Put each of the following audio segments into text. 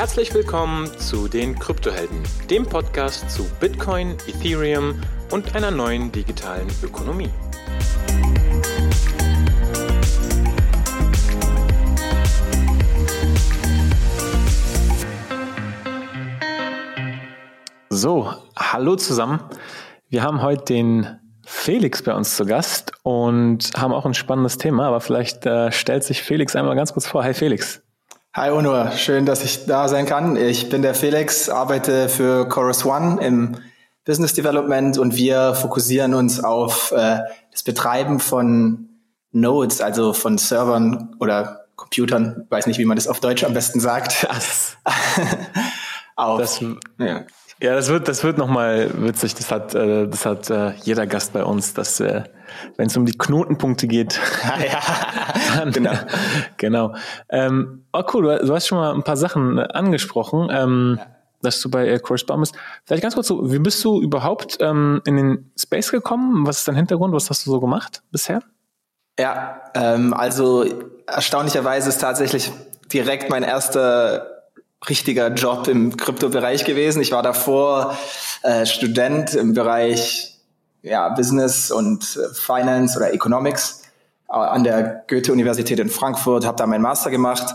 Herzlich willkommen zu den Kryptohelden, dem Podcast zu Bitcoin, Ethereum und einer neuen digitalen Ökonomie. So, hallo zusammen. Wir haben heute den Felix bei uns zu Gast und haben auch ein spannendes Thema, aber vielleicht äh, stellt sich Felix einmal ganz kurz vor. Hi Felix. Hi Onur, schön, dass ich da sein kann. Ich bin der Felix, arbeite für Chorus One im Business Development und wir fokussieren uns auf äh, das Betreiben von Nodes, also von Servern oder Computern, weiß nicht, wie man das auf Deutsch am besten sagt. Auf, das, ja. Ja, das wird, das wird nochmal witzig. Das hat, äh, das hat äh, jeder Gast bei uns, dass äh, wenn es um die Knotenpunkte geht. ja, dann, genau. genau. Ähm, oh cool, du, du, hast schon mal ein paar Sachen angesprochen, ähm, ja. dass du bei äh, Correspond bist. Vielleicht ganz kurz so, wie bist du überhaupt ähm, in den Space gekommen? Was ist dein Hintergrund? Was hast du so gemacht bisher? Ja, ähm, also erstaunlicherweise ist tatsächlich direkt mein erster richtiger Job im Kryptobereich gewesen. Ich war davor äh, Student im Bereich ja, Business und äh, Finance oder Economics äh, an der Goethe-Universität in Frankfurt, habe da meinen Master gemacht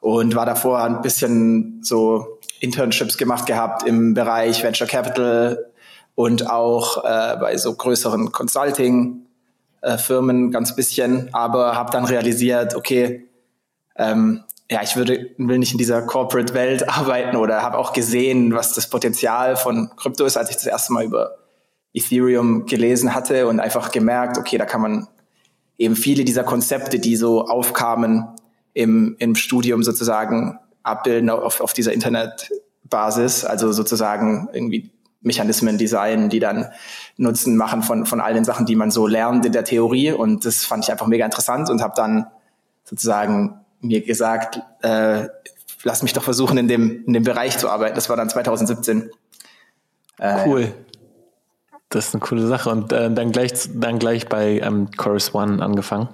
und war davor ein bisschen so Internships gemacht gehabt im Bereich Venture Capital und auch äh, bei so größeren Consulting-Firmen äh, ganz bisschen, aber habe dann realisiert, okay, ähm, ja, ich würde, will nicht in dieser Corporate-Welt arbeiten oder habe auch gesehen, was das Potenzial von Krypto ist, als ich das erste Mal über Ethereum gelesen hatte und einfach gemerkt, okay, da kann man eben viele dieser Konzepte, die so aufkamen im, im Studium sozusagen abbilden auf, auf dieser Internetbasis, also sozusagen irgendwie Mechanismen designen, die dann Nutzen machen von, von all den Sachen, die man so lernt in der Theorie. Und das fand ich einfach mega interessant und habe dann sozusagen mir gesagt, äh, lass mich doch versuchen, in dem, in dem Bereich zu arbeiten. Das war dann 2017. Äh, cool. Das ist eine coole Sache. Und äh, dann gleich dann gleich bei ähm, Chorus One angefangen.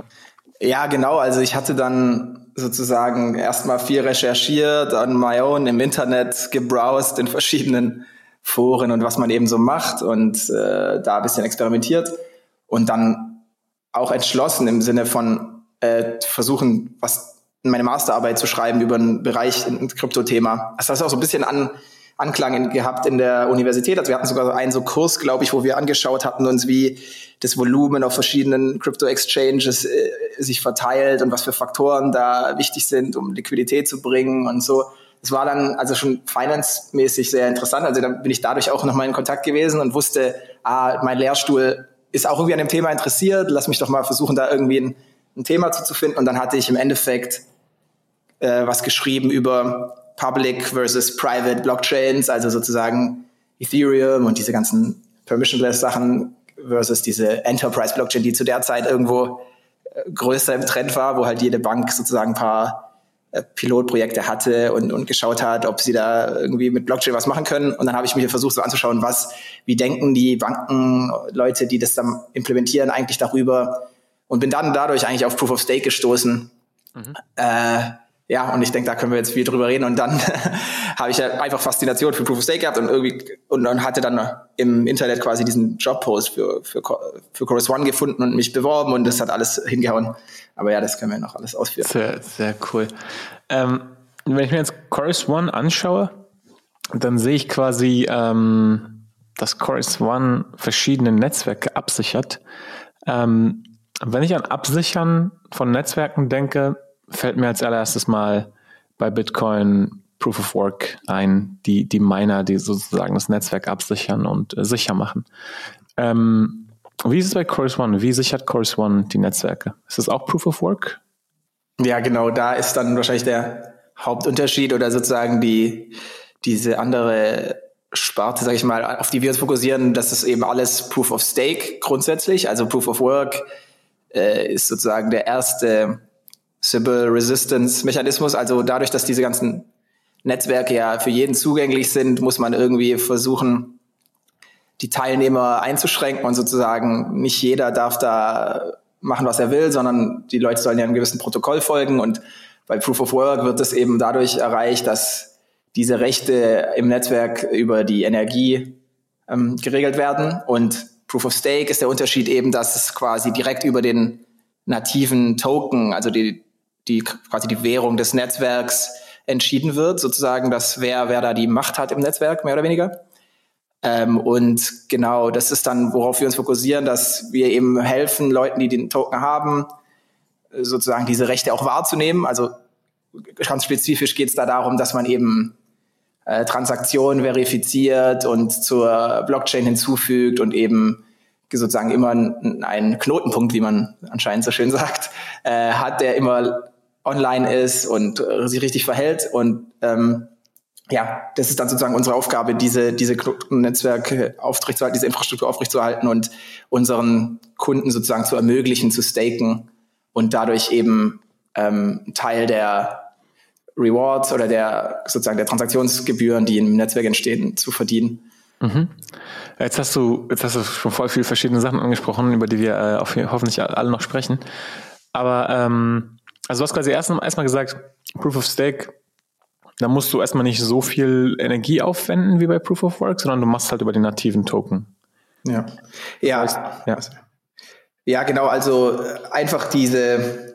Ja, genau. Also ich hatte dann sozusagen erstmal viel recherchiert, on my own im Internet gebrowst in verschiedenen Foren und was man eben so macht und äh, da ein bisschen experimentiert und dann auch entschlossen im Sinne von äh, versuchen, was meine Masterarbeit zu schreiben über einen Bereich, ein Kryptothema. Das hat auch so ein bisschen an, Anklang in, gehabt in der Universität. Also wir hatten sogar einen so Kurs, glaube ich, wo wir angeschaut hatten uns, wie das Volumen auf verschiedenen Crypto-Exchanges äh, sich verteilt und was für Faktoren da wichtig sind, um Liquidität zu bringen und so. Das war dann also schon finance-mäßig sehr interessant. Also dann bin ich dadurch auch nochmal in Kontakt gewesen und wusste, ah, mein Lehrstuhl ist auch irgendwie an dem Thema interessiert. Lass mich doch mal versuchen, da irgendwie ein, ein Thema zu, zu finden. Und dann hatte ich im Endeffekt äh, was geschrieben über Public versus Private Blockchains, also sozusagen Ethereum und diese ganzen permissionless Sachen versus diese Enterprise Blockchain, die zu der Zeit irgendwo äh, größer im Trend war, wo halt jede Bank sozusagen ein paar äh, Pilotprojekte hatte und, und geschaut hat, ob sie da irgendwie mit Blockchain was machen können. Und dann habe ich mir versucht, so anzuschauen, was, wie denken die Banken, Leute, die das dann implementieren, eigentlich darüber. Und bin dann dadurch eigentlich auf Proof of Stake gestoßen. Mhm. Äh, ja, und ich denke, da können wir jetzt viel drüber reden. Und dann habe ich ja einfach Faszination für Proof of Stake gehabt und irgendwie und dann hatte dann im Internet quasi diesen Jobpost für, für, für Chorus One gefunden und mich beworben und das hat alles hingehauen. Aber ja, das können wir noch alles ausführen. Sehr, sehr cool. Ähm, wenn ich mir jetzt Chorus One anschaue, dann sehe ich quasi, ähm, dass Chorus One verschiedene Netzwerke absichert. Ähm, wenn ich an Absichern von Netzwerken denke, fällt mir als allererstes mal bei Bitcoin Proof of Work ein, die, die Miner, die sozusagen das Netzwerk absichern und äh, sicher machen. Ähm, wie ist es bei Chorus One? Wie sichert Chorus One die Netzwerke? Ist das auch Proof of Work? Ja, genau, da ist dann wahrscheinlich der Hauptunterschied oder sozusagen die, diese andere Sparte, sage ich mal, auf die wir uns fokussieren, das ist eben alles Proof of Stake grundsätzlich. Also Proof of Work äh, ist sozusagen der erste Sybil Resistance Mechanismus. Also dadurch, dass diese ganzen Netzwerke ja für jeden zugänglich sind, muss man irgendwie versuchen, die Teilnehmer einzuschränken und sozusagen nicht jeder darf da machen, was er will, sondern die Leute sollen ja einem gewissen Protokoll folgen und bei Proof of Work wird es eben dadurch erreicht, dass diese Rechte im Netzwerk über die Energie ähm, geregelt werden. Und Proof of Stake ist der Unterschied eben, dass es quasi direkt über den nativen Token, also die, die quasi die Währung des Netzwerks entschieden wird, sozusagen, dass wer, wer da die Macht hat im Netzwerk, mehr oder weniger. Ähm, und genau, das ist dann, worauf wir uns fokussieren, dass wir eben helfen, Leuten, die den Token haben, sozusagen diese Rechte auch wahrzunehmen. Also ganz spezifisch geht es da darum, dass man eben äh, Transaktionen verifiziert und zur Blockchain hinzufügt und eben sozusagen immer einen Knotenpunkt, wie man anscheinend so schön sagt, äh, hat, der immer online ist und äh, sich richtig verhält. Und ähm, ja, das ist dann sozusagen unsere Aufgabe, diese, diese Netzwerke aufrechtzuerhalten, diese Infrastruktur aufrechtzuerhalten und unseren Kunden sozusagen zu ermöglichen, zu staken und dadurch eben ähm, Teil der Rewards oder der sozusagen der Transaktionsgebühren, die im Netzwerk entstehen, zu verdienen. Mhm. Jetzt hast du jetzt hast du schon voll viele verschiedene Sachen angesprochen, über die wir äh, hoffentlich alle noch sprechen. Aber ähm, also du hast quasi erst erstmal gesagt, Proof of Stake, da musst du erstmal nicht so viel Energie aufwenden wie bei Proof of Work, sondern du machst halt über den nativen Token. Ja. Ja. Das heißt, ja. ja, genau. Also einfach diese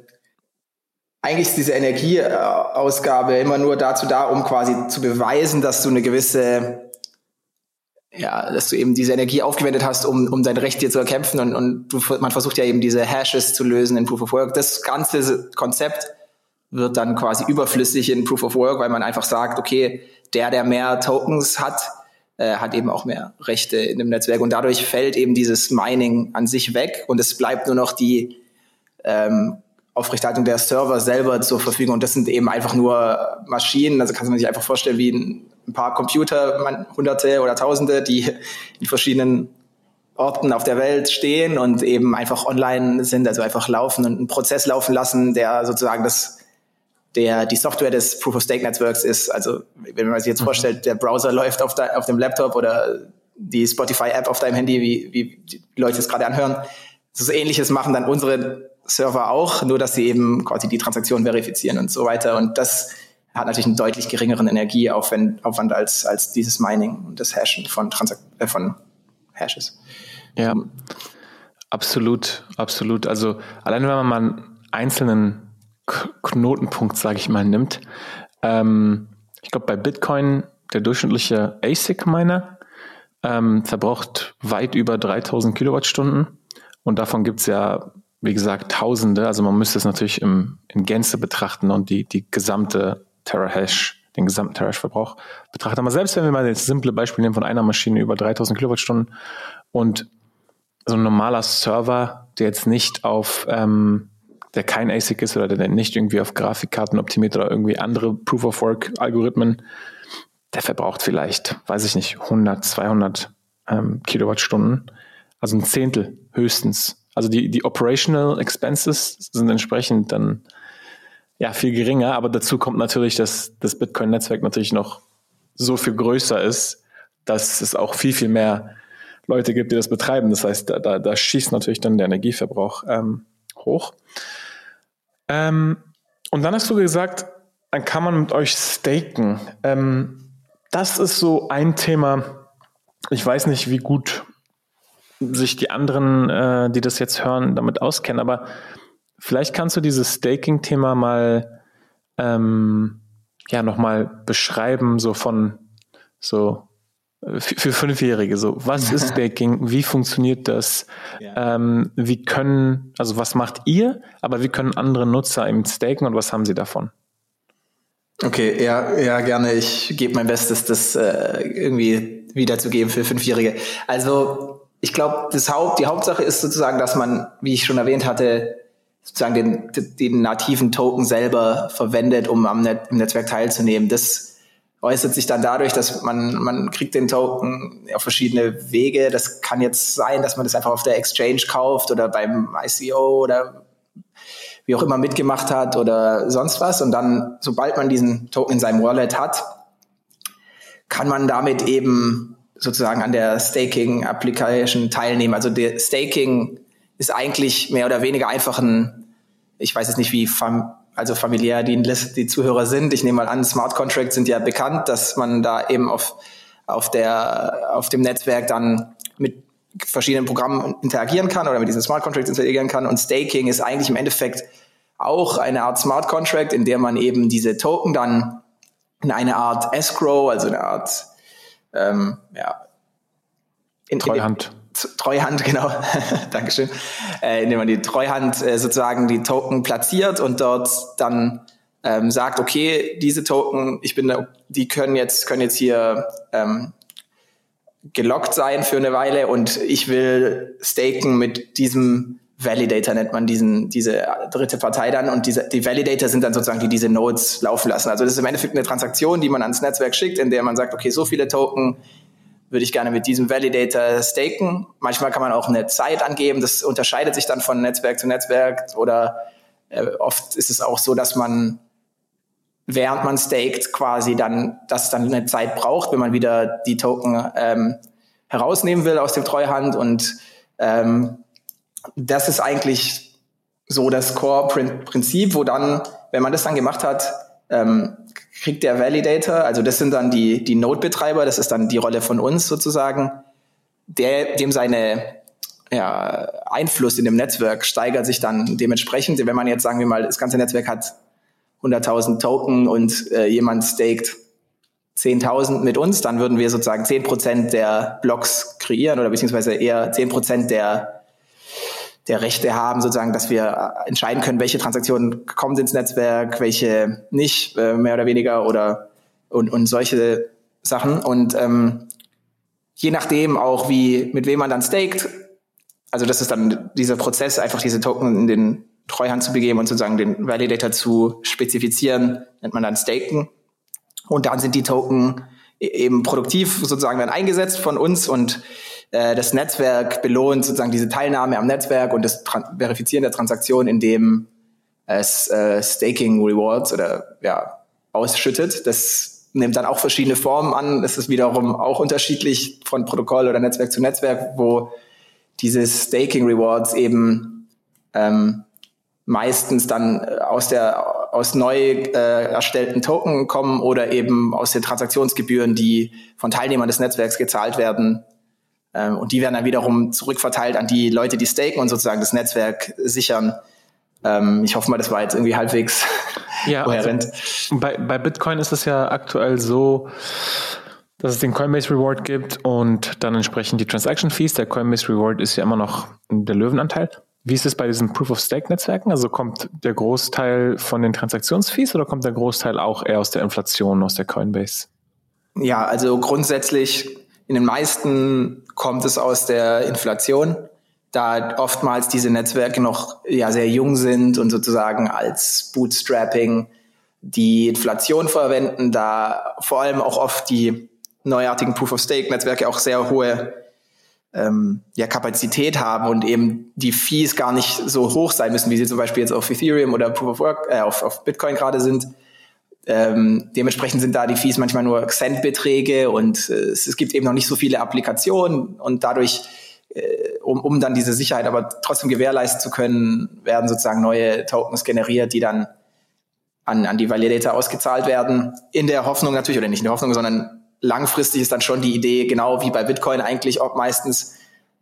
eigentlich ist diese Energieausgabe immer nur dazu da, um quasi zu beweisen, dass du eine gewisse, ja, dass du eben diese Energie aufgewendet hast, um, um dein Recht dir zu erkämpfen und, und du, man versucht ja eben diese Hashes zu lösen in Proof of Work. Das ganze Konzept wird dann quasi überflüssig in Proof of Work, weil man einfach sagt, okay, der, der mehr Tokens hat, äh, hat eben auch mehr Rechte in dem Netzwerk und dadurch fällt eben dieses Mining an sich weg und es bleibt nur noch die ähm, Aufrechterhaltung der Server selber zur Verfügung. Und das sind eben einfach nur Maschinen. Also kann man sich einfach vorstellen wie ein, paar Computer, man, Hunderte oder Tausende, die in verschiedenen Orten auf der Welt stehen und eben einfach online sind, also einfach laufen und einen Prozess laufen lassen, der sozusagen das, der, die Software des Proof of Stake Netzwerks ist. Also, wenn man sich jetzt mhm. vorstellt, der Browser läuft auf, de, auf dem Laptop oder die Spotify App auf deinem Handy, wie, wie die Leute es gerade anhören. So ähnliches machen dann unsere Server auch, nur dass sie eben quasi die Transaktion verifizieren und so weiter. Und das hat natürlich einen deutlich geringeren Energieaufwand Aufwand als, als dieses Mining und das Hashen von, Transak äh, von Hashes. Ja, absolut, absolut. Also alleine wenn man mal einen einzelnen K Knotenpunkt, sage ich mal, nimmt, ähm, ich glaube bei Bitcoin der durchschnittliche ASIC-Miner ähm, verbraucht weit über 3000 Kilowattstunden und davon gibt es ja wie gesagt, Tausende. Also man müsste es natürlich im, in Gänze betrachten und die, die gesamte Terahash, den gesamten Terahash-Verbrauch betrachten. Aber selbst wenn wir mal das simple Beispiel nehmen von einer Maschine über 3000 Kilowattstunden und so ein normaler Server, der jetzt nicht auf, ähm, der kein ASIC ist oder der nicht irgendwie auf Grafikkarten optimiert oder irgendwie andere Proof-of-Work-Algorithmen, der verbraucht vielleicht, weiß ich nicht, 100, 200 ähm, Kilowattstunden. Also ein Zehntel höchstens also die, die Operational Expenses sind entsprechend dann ja viel geringer, aber dazu kommt natürlich, dass das Bitcoin-Netzwerk natürlich noch so viel größer ist, dass es auch viel, viel mehr Leute gibt, die das betreiben. Das heißt, da, da, da schießt natürlich dann der Energieverbrauch ähm, hoch. Ähm, und dann hast du gesagt, dann kann man mit euch staken. Ähm, das ist so ein Thema. Ich weiß nicht, wie gut sich die anderen, äh, die das jetzt hören, damit auskennen. Aber vielleicht kannst du dieses Staking-Thema mal ähm, ja nochmal beschreiben, so von so äh, für Fünfjährige. So, was ist Staking? Wie funktioniert das? Ja. Ähm, wie können, also was macht ihr, aber wie können andere Nutzer eben staken und was haben sie davon? Okay, ja, ja, gerne. Ich gebe mein Bestes, das äh, irgendwie wiederzugeben für Fünfjährige. Also ich glaube, das Haupt, die Hauptsache ist sozusagen, dass man, wie ich schon erwähnt hatte, sozusagen den, den nativen Token selber verwendet, um am Net, im Netzwerk teilzunehmen. Das äußert sich dann dadurch, dass man, man kriegt den Token auf verschiedene Wege. Das kann jetzt sein, dass man das einfach auf der Exchange kauft oder beim ICO oder wie auch immer mitgemacht hat oder sonst was. Und dann, sobald man diesen Token in seinem Wallet hat, kann man damit eben sozusagen an der Staking-Application teilnehmen. Also der Staking ist eigentlich mehr oder weniger einfach ein, ich weiß jetzt nicht, wie also familiär die, die Zuhörer sind. Ich nehme mal an, Smart Contracts sind ja bekannt, dass man da eben auf, auf, der, auf dem Netzwerk dann mit verschiedenen Programmen interagieren kann oder mit diesen Smart Contracts interagieren kann. Und Staking ist eigentlich im Endeffekt auch eine Art Smart Contract, in der man eben diese Token dann in eine Art Escrow, also eine Art ähm, ja, in, Treuhand. In, Treuhand, genau. Dankeschön. Äh, indem man die Treuhand äh, sozusagen die Token platziert und dort dann ähm, sagt, okay, diese Token, ich bin, die können jetzt können jetzt hier ähm, gelockt sein für eine Weile und ich will staken mit diesem Validator nennt man diesen, diese dritte Partei dann und diese, die Validator sind dann sozusagen die diese Nodes laufen lassen. Also das ist im Endeffekt eine Transaktion, die man ans Netzwerk schickt, in der man sagt, okay, so viele Token würde ich gerne mit diesem Validator staken. Manchmal kann man auch eine Zeit angeben, das unterscheidet sich dann von Netzwerk zu Netzwerk oder äh, oft ist es auch so, dass man während man staked quasi dann, dass dann eine Zeit braucht, wenn man wieder die Token ähm, herausnehmen will aus dem Treuhand und ähm, das ist eigentlich so das Core-Prinzip, wo dann, wenn man das dann gemacht hat, ähm, kriegt der Validator, also das sind dann die, die Node-Betreiber, das ist dann die Rolle von uns sozusagen, der, dem seine ja, Einfluss in dem Netzwerk steigert sich dann dementsprechend. Wenn man jetzt, sagen wir mal, das ganze Netzwerk hat 100.000 Token und äh, jemand staked 10.000 mit uns, dann würden wir sozusagen 10% der Blocks kreieren oder beziehungsweise eher 10% der, der Rechte haben, sozusagen, dass wir entscheiden können, welche Transaktionen kommen ins Netzwerk, welche nicht, äh, mehr oder weniger oder und, und solche Sachen. Und ähm, je nachdem auch, wie, mit wem man dann staked, also das ist dann dieser Prozess, einfach diese Token in den Treuhand zu begeben und sozusagen den Validator zu spezifizieren, nennt man dann Staken. Und dann sind die Token e-, eben produktiv sozusagen dann eingesetzt von uns und äh, das Netzwerk belohnt sozusagen diese Teilnahme am Netzwerk und das Tran Verifizieren der Transaktion, indem es äh, Staking Rewards oder ja ausschüttet. Das nimmt dann auch verschiedene Formen an. Das ist wiederum auch unterschiedlich von Protokoll oder Netzwerk zu Netzwerk, wo diese Staking Rewards eben ähm, meistens dann äh, aus der aus neu äh, erstellten Token kommen oder eben aus den Transaktionsgebühren, die von Teilnehmern des Netzwerks gezahlt werden. Ähm, und die werden dann wiederum zurückverteilt an die Leute, die staken und sozusagen das Netzwerk sichern. Ähm, ich hoffe mal, das war jetzt irgendwie halbwegs ja, kohärent. Also bei, bei Bitcoin ist es ja aktuell so, dass es den Coinbase Reward gibt und dann entsprechend die Transaction Fees. Der Coinbase Reward ist ja immer noch der Löwenanteil. Wie ist es bei diesen Proof-of-Stake-Netzwerken? Also kommt der Großteil von den Transaktionsfees oder kommt der Großteil auch eher aus der Inflation, aus der Coinbase? Ja, also grundsätzlich in den meisten kommt es aus der Inflation, da oftmals diese Netzwerke noch ja sehr jung sind und sozusagen als Bootstrapping die Inflation verwenden, da vor allem auch oft die neuartigen Proof-of-Stake-Netzwerke auch sehr hohe ähm, ja, Kapazität haben und eben die Fees gar nicht so hoch sein müssen, wie sie zum Beispiel jetzt auf Ethereum oder Proof of Work, äh, auf, auf Bitcoin gerade sind. Ähm, dementsprechend sind da die Fees manchmal nur Centbeträge und äh, es, gibt eben noch nicht so viele Applikationen und dadurch, äh, um, um dann diese Sicherheit aber trotzdem gewährleisten zu können, werden sozusagen neue Tokens generiert, die dann an, an die Validator ausgezahlt werden, in der Hoffnung natürlich, oder nicht in der Hoffnung, sondern langfristig ist dann schon die Idee, genau wie bei Bitcoin eigentlich auch meistens,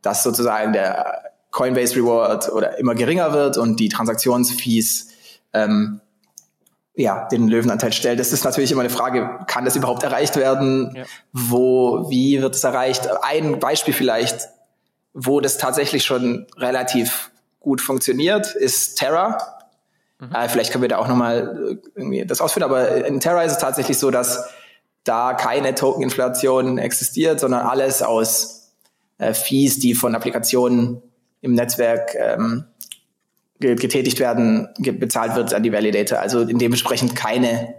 dass sozusagen der Coinbase Reward oder immer geringer wird und die Transaktionsfees ähm, ja, den Löwenanteil stellt. Das ist natürlich immer eine Frage, kann das überhaupt erreicht werden? Ja. Wo, wie wird es erreicht? Ein Beispiel vielleicht, wo das tatsächlich schon relativ gut funktioniert, ist Terra. Mhm. Äh, vielleicht können wir da auch nochmal äh, irgendwie das ausführen, aber in Terra ist es tatsächlich so, dass da keine Tokeninflation existiert, sondern alles aus äh, Fees, die von Applikationen im Netzwerk ähm, getätigt werden, bezahlt wird an die Validator. Also dementsprechend keine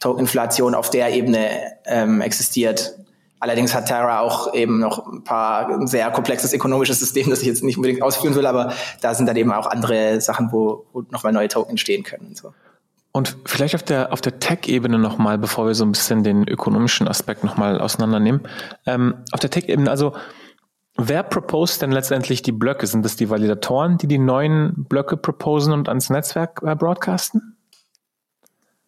Tokeninflation auf der Ebene ähm, existiert. Allerdings hat Terra auch eben noch ein paar ein sehr komplexes ökonomisches System, das ich jetzt nicht unbedingt ausführen will, aber da sind dann eben auch andere Sachen, wo, wo nochmal neue Token entstehen können. Und so. Und vielleicht auf der, auf der Tech-Ebene nochmal, bevor wir so ein bisschen den ökonomischen Aspekt nochmal auseinandernehmen. Ähm, auf der Tech-Ebene, also wer proposed denn letztendlich die Blöcke? Sind das die Validatoren, die die neuen Blöcke proposen und ans Netzwerk äh, broadcasten?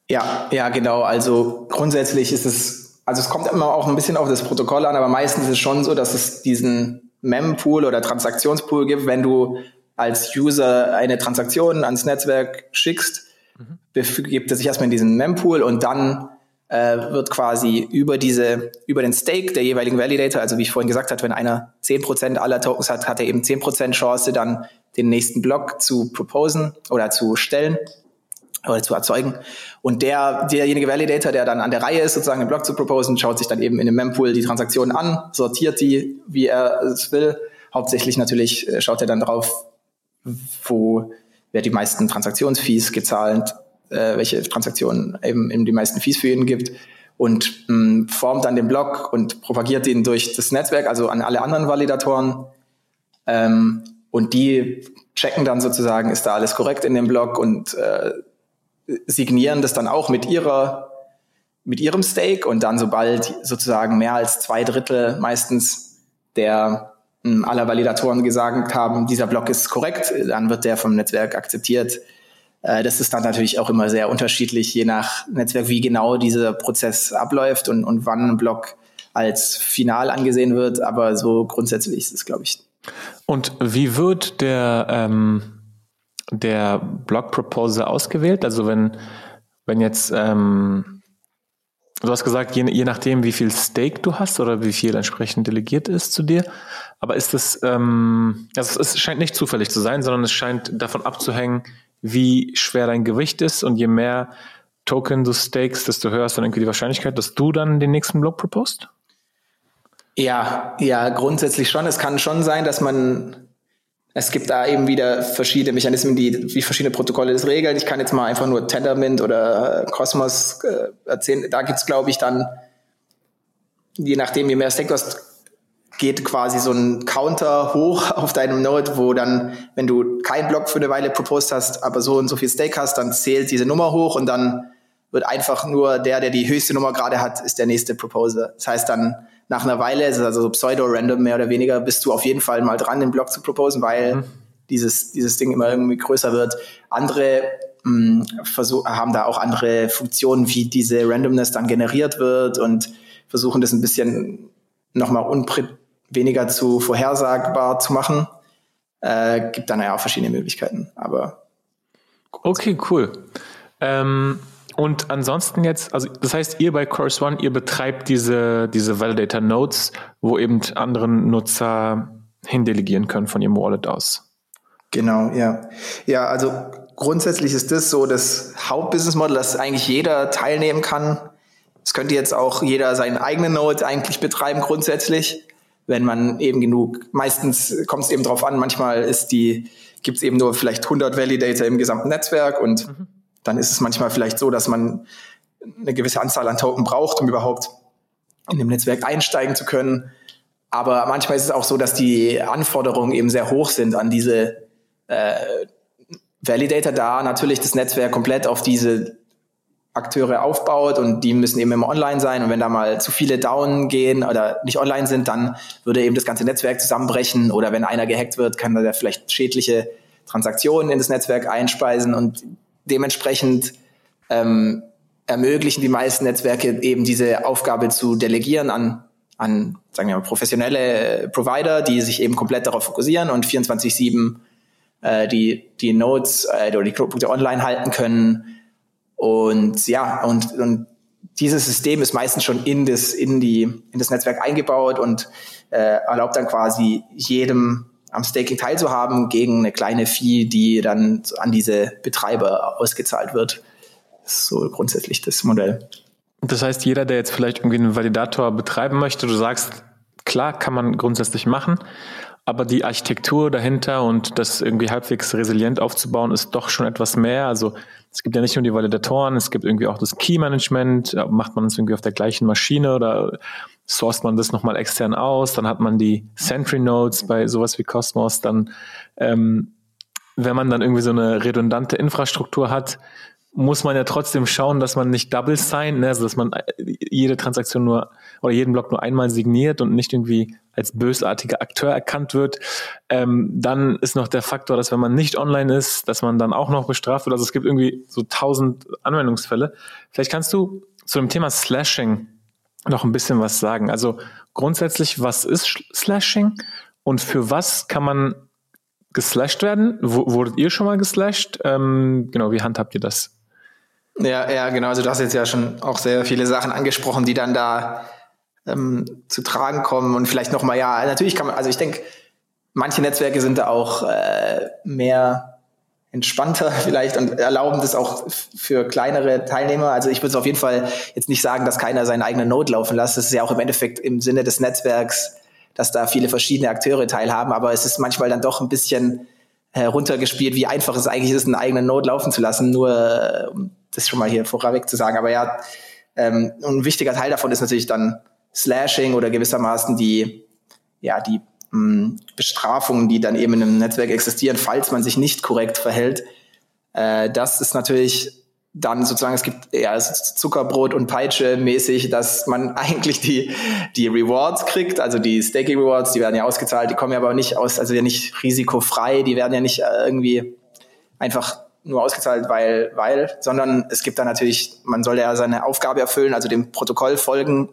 Ja, ja, genau. Also grundsätzlich ist es, also es kommt immer auch ein bisschen auf das Protokoll an, aber meistens ist es schon so, dass es diesen Mempool oder Transaktionspool gibt, wenn du als User eine Transaktion ans Netzwerk schickst, mhm. begibt er sich erstmal in diesen Mempool und dann äh, wird quasi über diese, über den Stake der jeweiligen Validator, also wie ich vorhin gesagt habe, wenn einer 10% aller Tokens hat, hat er eben 10% Chance, dann den nächsten Block zu proposen oder zu stellen oder zu erzeugen. Und der, derjenige Validator, der dann an der Reihe ist, sozusagen den Block zu proposen, schaut sich dann eben in dem Mempool die Transaktionen an, sortiert die, wie er es will. Hauptsächlich natürlich äh, schaut er dann drauf, wo wer die meisten Transaktionsfees gezahlt, äh, welche Transaktionen eben, eben die meisten Fees für ihn gibt und mh, mm, formt dann den Block und propagiert ihn durch das Netzwerk, also an alle anderen Validatoren. Ähm, und die checken dann sozusagen, ist da alles korrekt in dem Block und äh, signieren das dann auch mit ihrer mit ihrem Stake und dann sobald sozusagen mehr als zwei Drittel meistens der hm, aller Validatoren gesagt haben, dieser Block ist korrekt, dann wird der vom Netzwerk akzeptiert. Äh, das ist dann natürlich auch immer sehr unterschiedlich, je nach Netzwerk, wie genau dieser Prozess abläuft und, und wann ein Block als final angesehen wird. Aber so grundsätzlich ist es, glaube ich. Und wie wird der ähm, der Blog Proposal ausgewählt? Also wenn, wenn jetzt, ähm, du hast gesagt, je, je nachdem, wie viel Stake du hast oder wie viel entsprechend delegiert ist zu dir. Aber ist das, ähm, also es scheint nicht zufällig zu sein, sondern es scheint davon abzuhängen, wie schwer dein Gewicht ist und je mehr Token du stakes, desto höher ist dann irgendwie die Wahrscheinlichkeit, dass du dann den nächsten Blog proposed? Ja, ja, grundsätzlich schon. Es kann schon sein, dass man es gibt da eben wieder verschiedene Mechanismen, die wie verschiedene Protokolle das regeln. Ich kann jetzt mal einfach nur Tendermint oder äh, Cosmos äh, erzählen. Da gibt's glaube ich, dann, je nachdem, je mehr Stake du hast, geht quasi so ein Counter hoch auf deinem Node, wo dann, wenn du keinen Block für eine Weile proposed hast, aber so und so viel Stake hast, dann zählt diese Nummer hoch und dann wird einfach nur der, der die höchste Nummer gerade hat, ist der nächste Proposer. Das heißt dann, nach einer Weile, also so pseudo-random mehr oder weniger, bist du auf jeden Fall mal dran, den Block zu proposen, weil mhm. dieses, dieses Ding immer irgendwie größer wird. Andere mh, versuch, haben da auch andere Funktionen, wie diese Randomness dann generiert wird und versuchen das ein bisschen nochmal weniger zu vorhersagbar zu machen. Äh, gibt dann ja auch verschiedene Möglichkeiten, aber. Okay, cool. Ähm und ansonsten jetzt, also das heißt, ihr bei Course One, ihr betreibt diese, diese Validator Nodes, wo eben anderen Nutzer hindelegieren können von ihrem Wallet aus. Genau, ja. Ja, also grundsätzlich ist das so das Hauptbusiness-Model, dass eigentlich jeder teilnehmen kann. Es könnte jetzt auch jeder seinen eigenen Node eigentlich betreiben grundsätzlich, wenn man eben genug, meistens kommt es eben drauf an, manchmal ist die, gibt es eben nur vielleicht 100 Validator im gesamten Netzwerk und mhm dann ist es manchmal vielleicht so, dass man eine gewisse Anzahl an Token braucht, um überhaupt in dem Netzwerk einsteigen zu können. Aber manchmal ist es auch so, dass die Anforderungen eben sehr hoch sind an diese äh, Validator, da natürlich das Netzwerk komplett auf diese Akteure aufbaut und die müssen eben immer online sein. Und wenn da mal zu viele down gehen oder nicht online sind, dann würde eben das ganze Netzwerk zusammenbrechen. Oder wenn einer gehackt wird, kann da vielleicht schädliche Transaktionen in das Netzwerk einspeisen. Und dementsprechend ähm, ermöglichen die meisten Netzwerke eben diese Aufgabe zu delegieren an, an sagen wir mal, professionelle Provider, die sich eben komplett darauf fokussieren und 24-7 äh, die, die Nodes äh, oder die Knotenpunkte online halten können. Und ja, und, und dieses System ist meistens schon in das, in die, in das Netzwerk eingebaut und äh, erlaubt dann quasi jedem am Staking teilzuhaben gegen eine kleine Fee, die dann an diese Betreiber ausgezahlt wird. So grundsätzlich das Modell. Das heißt, jeder, der jetzt vielleicht irgendwie einen Validator betreiben möchte, du sagst, klar, kann man grundsätzlich machen, aber die Architektur dahinter und das irgendwie halbwegs resilient aufzubauen, ist doch schon etwas mehr. Also es gibt ja nicht nur die Validatoren, es gibt irgendwie auch das Key-Management, macht man das irgendwie auf der gleichen Maschine oder sourced man das nochmal extern aus, dann hat man die Sentry Nodes bei sowas wie Cosmos, dann ähm, wenn man dann irgendwie so eine redundante Infrastruktur hat, muss man ja trotzdem schauen, dass man nicht Double Sign, ne? also dass man jede Transaktion nur oder jeden Block nur einmal signiert und nicht irgendwie als bösartiger Akteur erkannt wird. Ähm, dann ist noch der Faktor, dass wenn man nicht online ist, dass man dann auch noch bestraft wird. Also es gibt irgendwie so tausend Anwendungsfälle. Vielleicht kannst du zu dem Thema Slashing noch ein bisschen was sagen. Also grundsätzlich, was ist Slashing und für was kann man geslasht werden? W wurdet ihr schon mal geslasht? Ähm, genau, wie handhabt ihr das? Ja, ja, genau. Also du hast jetzt ja schon auch sehr viele Sachen angesprochen, die dann da ähm, zu tragen kommen und vielleicht noch mal ja, natürlich kann man, also ich denke, manche Netzwerke sind da auch äh, mehr entspannter vielleicht und erlauben das auch für kleinere Teilnehmer. Also ich würde auf jeden Fall jetzt nicht sagen, dass keiner seinen eigenen Node laufen lässt. Das ist ja auch im Endeffekt im Sinne des Netzwerks, dass da viele verschiedene Akteure teilhaben, aber es ist manchmal dann doch ein bisschen heruntergespielt, wie einfach es eigentlich ist, einen eigenen Node laufen zu lassen, nur äh, um das schon mal hier vorweg zu sagen. Aber ja, ähm, ein wichtiger Teil davon ist natürlich dann Slashing oder gewissermaßen die, ja, die mh, hm, Bestrafungen, die dann eben in einem Netzwerk existieren, falls man sich nicht korrekt verhält. Äh, das ist natürlich dann sozusagen, es gibt ja Zuckerbrot und Peitsche mäßig, dass man eigentlich die, die Rewards kriegt, also die Staking Rewards, die werden ja ausgezahlt, die kommen ja aber nicht aus, also ja nicht risikofrei, die werden ja nicht äh, irgendwie einfach nur ausgezahlt, weil, weil, sondern es gibt da natürlich, man soll ja seine Aufgabe erfüllen, also dem Protokoll folgen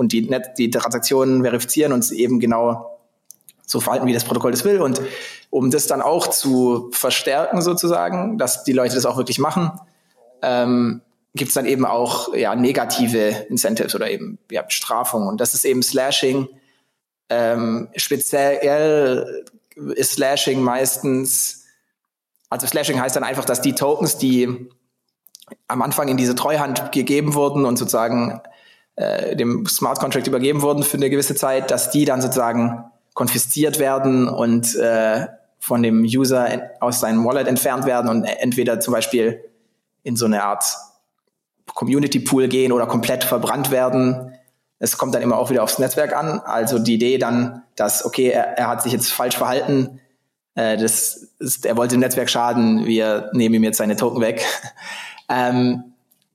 und die, die Transaktionen verifizieren und eben genau so verhalten, wie das Protokoll das will. Und um das dann auch zu verstärken sozusagen, dass die Leute das auch wirklich machen, ähm, gibt es dann eben auch ja, negative Incentives oder eben ja, Bestrafungen. Und das ist eben Slashing. Ähm, speziell ist Slashing meistens, also Slashing heißt dann einfach, dass die Tokens, die am Anfang in diese Treuhand gegeben wurden und sozusagen äh, dem Smart Contract übergeben wurden für eine gewisse Zeit, dass die dann sozusagen konfisziert werden und äh, von dem User aus seinem Wallet entfernt werden und entweder zum Beispiel in so eine Art Community Pool gehen oder komplett verbrannt werden. Es kommt dann immer auch wieder aufs Netzwerk an. Also die Idee dann, dass, okay, er, er hat sich jetzt falsch verhalten, äh, das ist, er wollte dem Netzwerk schaden, wir nehmen ihm jetzt seine Token weg. ähm,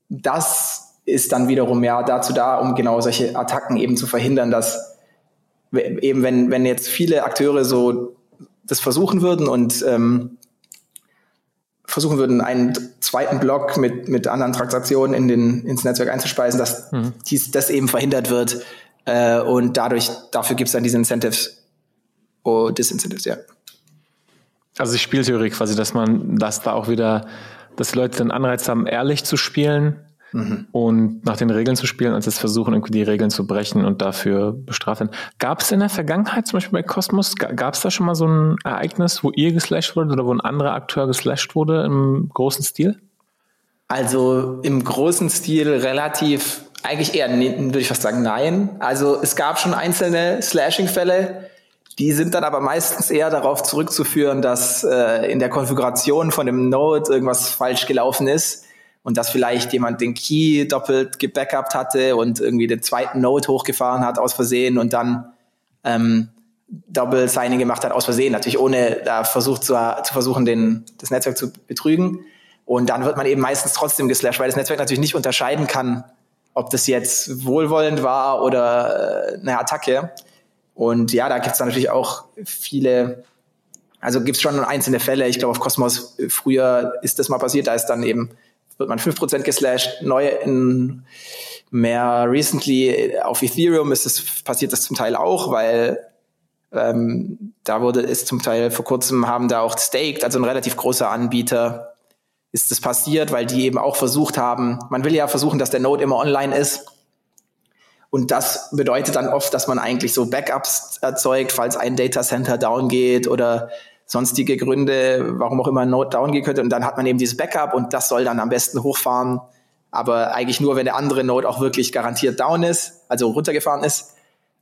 das ist dann wiederum ja dazu da, um genau solche Attacken eben zu verhindern, dass eben wenn, wenn jetzt viele Akteure so das versuchen würden und ähm, versuchen würden, einen zweiten Block mit, mit anderen Transaktionen in den, ins Netzwerk einzuspeisen, dass mhm. dies, das eben verhindert wird. Äh, und dadurch, dafür gibt es dann diese Incentives oder Disincentives, ja. Also die Spieltheorie quasi, dass man, dass da auch wieder, dass Leute den Anreiz haben, ehrlich zu spielen mhm. und nach den Regeln zu spielen, als es versuchen, irgendwie die Regeln zu brechen und dafür bestrafen. Gab es in der Vergangenheit, zum Beispiel bei Cosmos, gab es da schon mal so ein Ereignis, wo ihr geslasht wurde oder wo ein anderer Akteur geslasht wurde im großen Stil? Also im großen Stil relativ, eigentlich eher, würde ich fast sagen, nein. Also es gab schon einzelne Slashing-Fälle, die sind dann aber meistens eher darauf zurückzuführen, dass äh, in der Konfiguration von dem Node irgendwas falsch gelaufen ist und dass vielleicht jemand den Key doppelt gebackupt hatte und irgendwie den zweiten Node hochgefahren hat aus Versehen und dann ähm, Double Signing gemacht hat aus Versehen, natürlich ohne da versucht zu, zu versuchen, den, das Netzwerk zu betrügen. Und dann wird man eben meistens trotzdem geslasht, weil das Netzwerk natürlich nicht unterscheiden kann, ob das jetzt wohlwollend war oder äh, eine Attacke. Und ja, da gibt es natürlich auch viele, also gibt es schon einzelne Fälle. Ich glaube, auf Cosmos früher ist das mal passiert, da ist dann eben wird man 5% geslasht, neu in mehr recently auf Ethereum ist es, passiert das zum Teil auch, weil ähm, da wurde es zum Teil vor kurzem haben da auch staked, also ein relativ großer Anbieter ist das passiert, weil die eben auch versucht haben, man will ja versuchen, dass der Node immer online ist. Und das bedeutet dann oft, dass man eigentlich so Backups erzeugt, falls ein Data Center down geht oder sonstige Gründe, warum auch immer ein Node down gehen könnte. Und dann hat man eben dieses Backup und das soll dann am besten hochfahren. Aber eigentlich nur, wenn der andere Node auch wirklich garantiert down ist, also runtergefahren ist.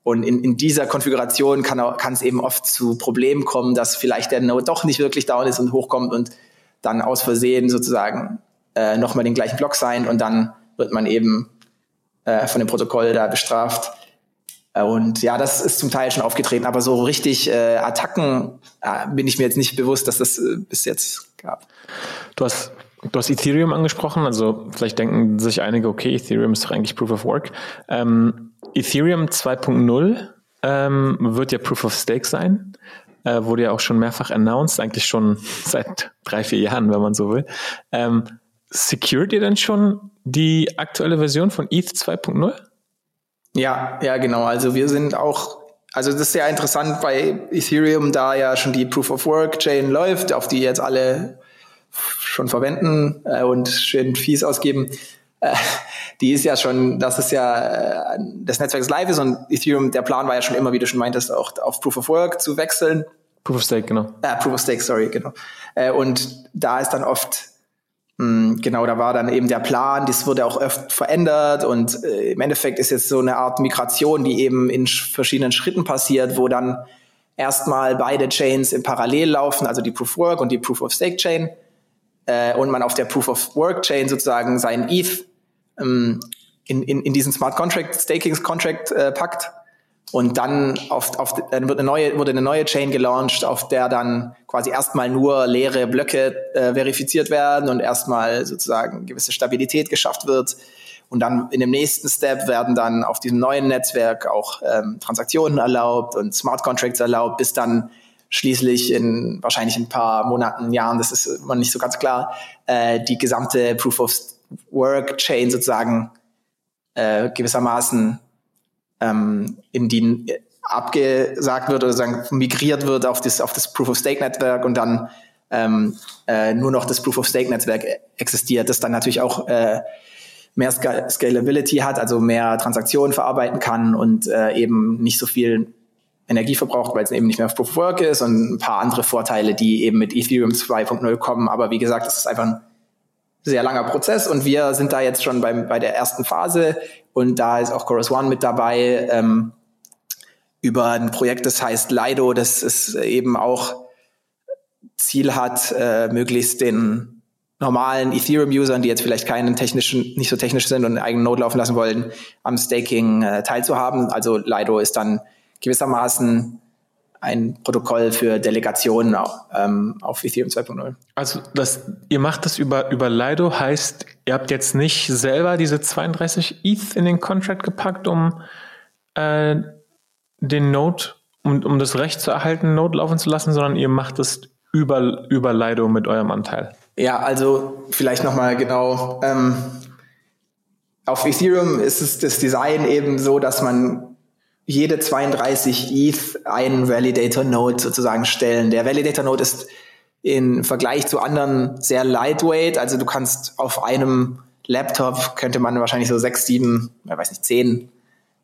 Und in, in dieser Konfiguration kann, es eben oft zu Problemen kommen, dass vielleicht der Node doch nicht wirklich down ist und hochkommt und dann aus Versehen sozusagen äh, nochmal den gleichen Block sein und dann wird man eben äh, von dem Protokoll da bestraft. Und ja, das ist zum Teil schon aufgetreten, aber so richtig äh, Attacken äh, bin ich mir jetzt nicht bewusst, dass das äh, bis jetzt gab. Du hast Du hast Ethereum angesprochen, also vielleicht denken sich einige, okay, Ethereum ist doch eigentlich Proof of Work. Ähm, Ethereum 2.0 ähm, wird ja Proof of Stake sein. Äh, wurde ja auch schon mehrfach announced, eigentlich schon seit drei, vier Jahren, wenn man so will. Ähm, secured ihr denn schon die aktuelle Version von ETH 2.0? Ja, ja, genau. Also wir sind auch, also das ist sehr interessant bei Ethereum, da ja schon die Proof of Work Chain läuft, auf die jetzt alle schon verwenden äh, und schön Fees ausgeben. Äh, die ist ja schon, das ist ja, äh, das Netzwerk ist live ist und Ethereum, der Plan war ja schon immer, wie du schon meintest, auch auf Proof of Work zu wechseln. Proof of Stake, genau. Äh, Proof of Stake, sorry, genau. Äh, und da ist dann oft Genau, da war dann eben der Plan, das wurde auch oft verändert und äh, im Endeffekt ist jetzt so eine Art Migration, die eben in verschiedenen Schritten passiert, wo dann erstmal beide Chains im Parallel laufen, also die Proof of Work und die Proof of Stake Chain äh, und man auf der Proof of Work Chain sozusagen sein ETH ähm, in, in, in diesen Smart Contract, Stakings Contract äh, packt. Und dann auf, auf, dann wird eine neue, wurde eine neue Chain gelauncht, auf der dann quasi erstmal nur leere Blöcke äh, verifiziert werden und erstmal sozusagen gewisse Stabilität geschafft wird. Und dann in dem nächsten Step werden dann auf diesem neuen Netzwerk auch ähm, Transaktionen erlaubt und Smart Contracts erlaubt, bis dann schließlich in wahrscheinlich ein paar Monaten, Jahren, das ist immer nicht so ganz klar, äh, die gesamte Proof of Work Chain sozusagen äh, gewissermaßen ähm, in die abgesagt wird oder sagen migriert wird auf das auf das Proof of Stake Netzwerk und dann ähm, äh, nur noch das Proof of Stake Netzwerk existiert, das dann natürlich auch äh, mehr Scal Scalability hat, also mehr Transaktionen verarbeiten kann und äh, eben nicht so viel Energie verbraucht, weil es eben nicht mehr auf Proof of Work ist und ein paar andere Vorteile, die eben mit Ethereum 2.0 kommen. Aber wie gesagt, es ist einfach ein sehr langer Prozess und wir sind da jetzt schon beim, bei der ersten Phase und da ist auch Chorus One mit dabei ähm, über ein Projekt, das heißt Lido, das es eben auch Ziel hat, äh, möglichst den normalen Ethereum-Usern, die jetzt vielleicht keinen technischen, nicht so technisch sind und einen eigenen Node laufen lassen wollen, am Staking äh, teilzuhaben. Also Lido ist dann gewissermaßen ein Protokoll für Delegationen ähm, auf Ethereum 2.0. Also das, ihr macht das über, über Lido, heißt, ihr habt jetzt nicht selber diese 32 ETH in den Contract gepackt, um äh, den Node, um, um das Recht zu erhalten, Node laufen zu lassen, sondern ihr macht es über, über Lido mit eurem Anteil. Ja, also vielleicht nochmal genau. Ähm, auf Ethereum ist es das Design eben so, dass man jede 32 ETH einen Validator Node sozusagen stellen. Der Validator Node ist im Vergleich zu anderen sehr lightweight. Also du kannst auf einem Laptop könnte man wahrscheinlich so sechs, sieben, ich weiß nicht, zehn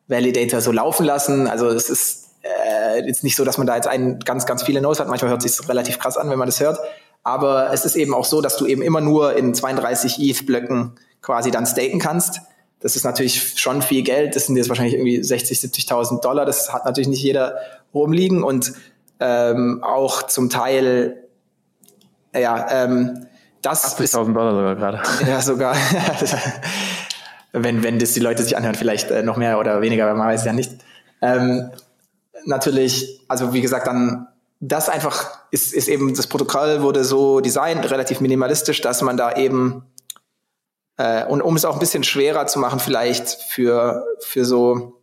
Validator so laufen lassen. Also es ist äh, jetzt nicht so, dass man da jetzt einen ganz, ganz viele Nodes hat. Manchmal hört sich relativ krass an, wenn man das hört. Aber es ist eben auch so, dass du eben immer nur in 32 ETH-Blöcken quasi dann staken kannst. Das ist natürlich schon viel Geld. Das sind jetzt wahrscheinlich irgendwie 60, 70.000 Dollar. Das hat natürlich nicht jeder rumliegen und ähm, auch zum Teil, ja, ähm, das 80.000 Dollar sogar gerade. Ja, sogar. wenn, wenn das die Leute sich anhören, vielleicht äh, noch mehr oder weniger, aber man weiß ja nicht. Ähm, natürlich, also wie gesagt, dann das einfach ist, ist eben, das Protokoll wurde so designt, relativ minimalistisch, dass man da eben äh, und um es auch ein bisschen schwerer zu machen, vielleicht für, für so,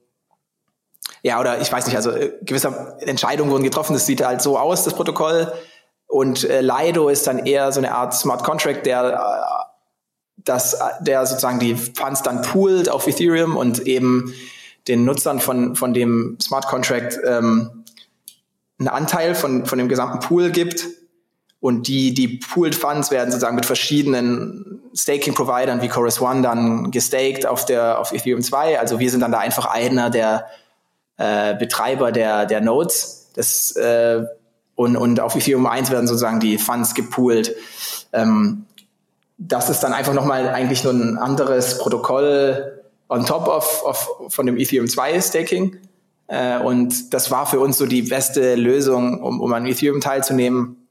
ja, oder ich weiß nicht, also äh, gewisse Entscheidungen wurden getroffen, das sieht halt so aus, das Protokoll. Und äh, Lido ist dann eher so eine Art Smart Contract, der äh, das, der sozusagen die Funds dann poolt auf Ethereum und eben den Nutzern von, von dem Smart Contract ähm, einen Anteil von, von dem gesamten Pool gibt und die, die Pooled Funds werden sozusagen mit verschiedenen Staking-Providern wie Chorus One dann gestaked auf der, auf Ethereum 2. Also wir sind dann da einfach einer der äh, Betreiber der, der Nodes. Das, äh, und, und auf Ethereum 1 werden sozusagen die Funds gepoolt. Ähm, das ist dann einfach nochmal eigentlich nur ein anderes Protokoll on top of, of von dem Ethereum 2 Staking. Äh, und das war für uns so die beste Lösung, um, um an Ethereum teilzunehmen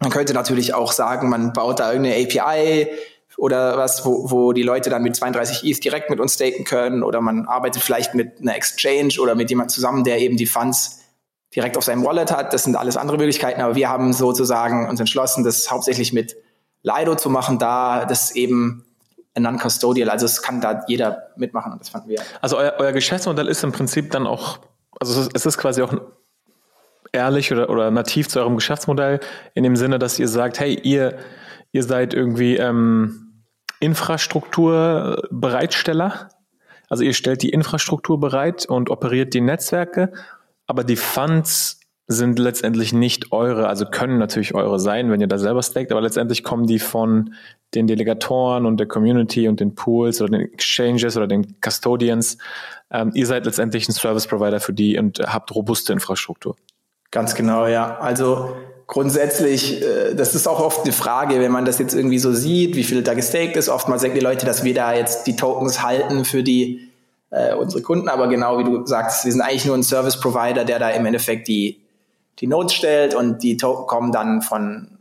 man könnte natürlich auch sagen, man baut da irgendeine API oder was, wo, wo die Leute dann mit 32 ETH direkt mit uns staken können oder man arbeitet vielleicht mit einer Exchange oder mit jemand zusammen, der eben die Funds direkt auf seinem Wallet hat. Das sind alles andere Möglichkeiten, aber wir haben sozusagen uns entschlossen, das hauptsächlich mit Lido zu machen, da das eben non-custodial, also es kann da jeder mitmachen und das fanden wir. Also euer, euer Geschäftsmodell ist im Prinzip dann auch, also es ist quasi auch ehrlich oder, oder nativ zu eurem Geschäftsmodell in dem Sinne, dass ihr sagt, hey, ihr, ihr seid irgendwie ähm, Infrastrukturbereitsteller, also ihr stellt die Infrastruktur bereit und operiert die Netzwerke, aber die Funds sind letztendlich nicht eure, also können natürlich eure sein, wenn ihr da selber staked, aber letztendlich kommen die von den Delegatoren und der Community und den Pools oder den Exchanges oder den Custodians. Ähm, ihr seid letztendlich ein Service Provider für die und habt robuste Infrastruktur. Ganz genau, ja. Also grundsätzlich, äh, das ist auch oft eine Frage, wenn man das jetzt irgendwie so sieht, wie viel da gestaked ist. Oftmals denken die Leute, dass wir da jetzt die Tokens halten für die äh, unsere Kunden, aber genau wie du sagst, wir sind eigentlich nur ein Service Provider, der da im Endeffekt die die Nodes stellt und die Token kommen dann von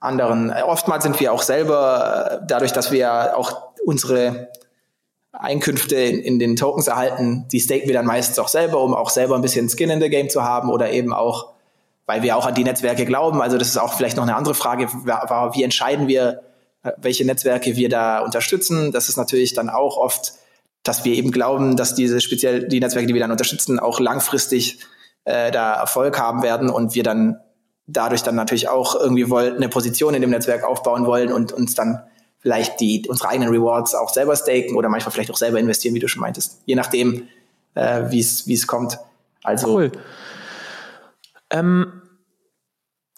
anderen. Oftmals sind wir auch selber, äh, dadurch, dass wir auch unsere Einkünfte in, in, den Tokens erhalten, die staken wir dann meistens auch selber, um auch selber ein bisschen Skin in the Game zu haben oder eben auch, weil wir auch an die Netzwerke glauben. Also das ist auch vielleicht noch eine andere Frage, wie entscheiden wir, äh, welche Netzwerke wir da unterstützen. Das ist natürlich dann auch oft, dass wir eben glauben, dass diese speziell die Netzwerke, die wir dann unterstützen, auch langfristig äh, da Erfolg haben werden und wir dann dadurch dann natürlich auch irgendwie wollen, eine Position in dem Netzwerk aufbauen wollen und uns dann vielleicht die, unsere eigenen Rewards auch selber staken oder manchmal vielleicht auch selber investieren, wie du schon meintest. Je nachdem, äh, wie es kommt. Also. Cool. Ähm,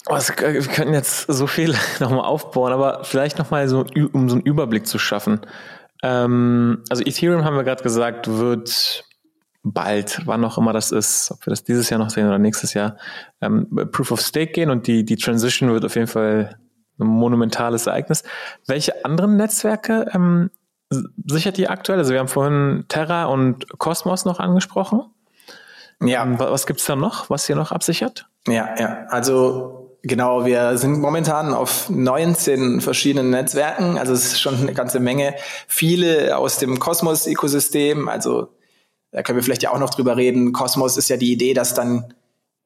oh, wir könnten jetzt so viel nochmal aufbauen, aber vielleicht nochmal so, um so einen Überblick zu schaffen. Ähm, also Ethereum haben wir gerade gesagt, wird bald, wann auch immer das ist, ob wir das dieses Jahr noch sehen oder nächstes Jahr, ähm, Proof of Stake gehen und die, die Transition wird auf jeden Fall ein monumentales Ereignis. Welche anderen Netzwerke ähm, sichert ihr aktuell? Also wir haben vorhin Terra und Cosmos noch angesprochen. Ja. Ähm, was gibt's da noch, was ihr noch absichert? Ja, ja. Also genau, wir sind momentan auf 19 verschiedenen Netzwerken. Also es ist schon eine ganze Menge. Viele aus dem Cosmos-Ökosystem, also da können wir vielleicht ja auch noch drüber reden. Cosmos ist ja die Idee, dass dann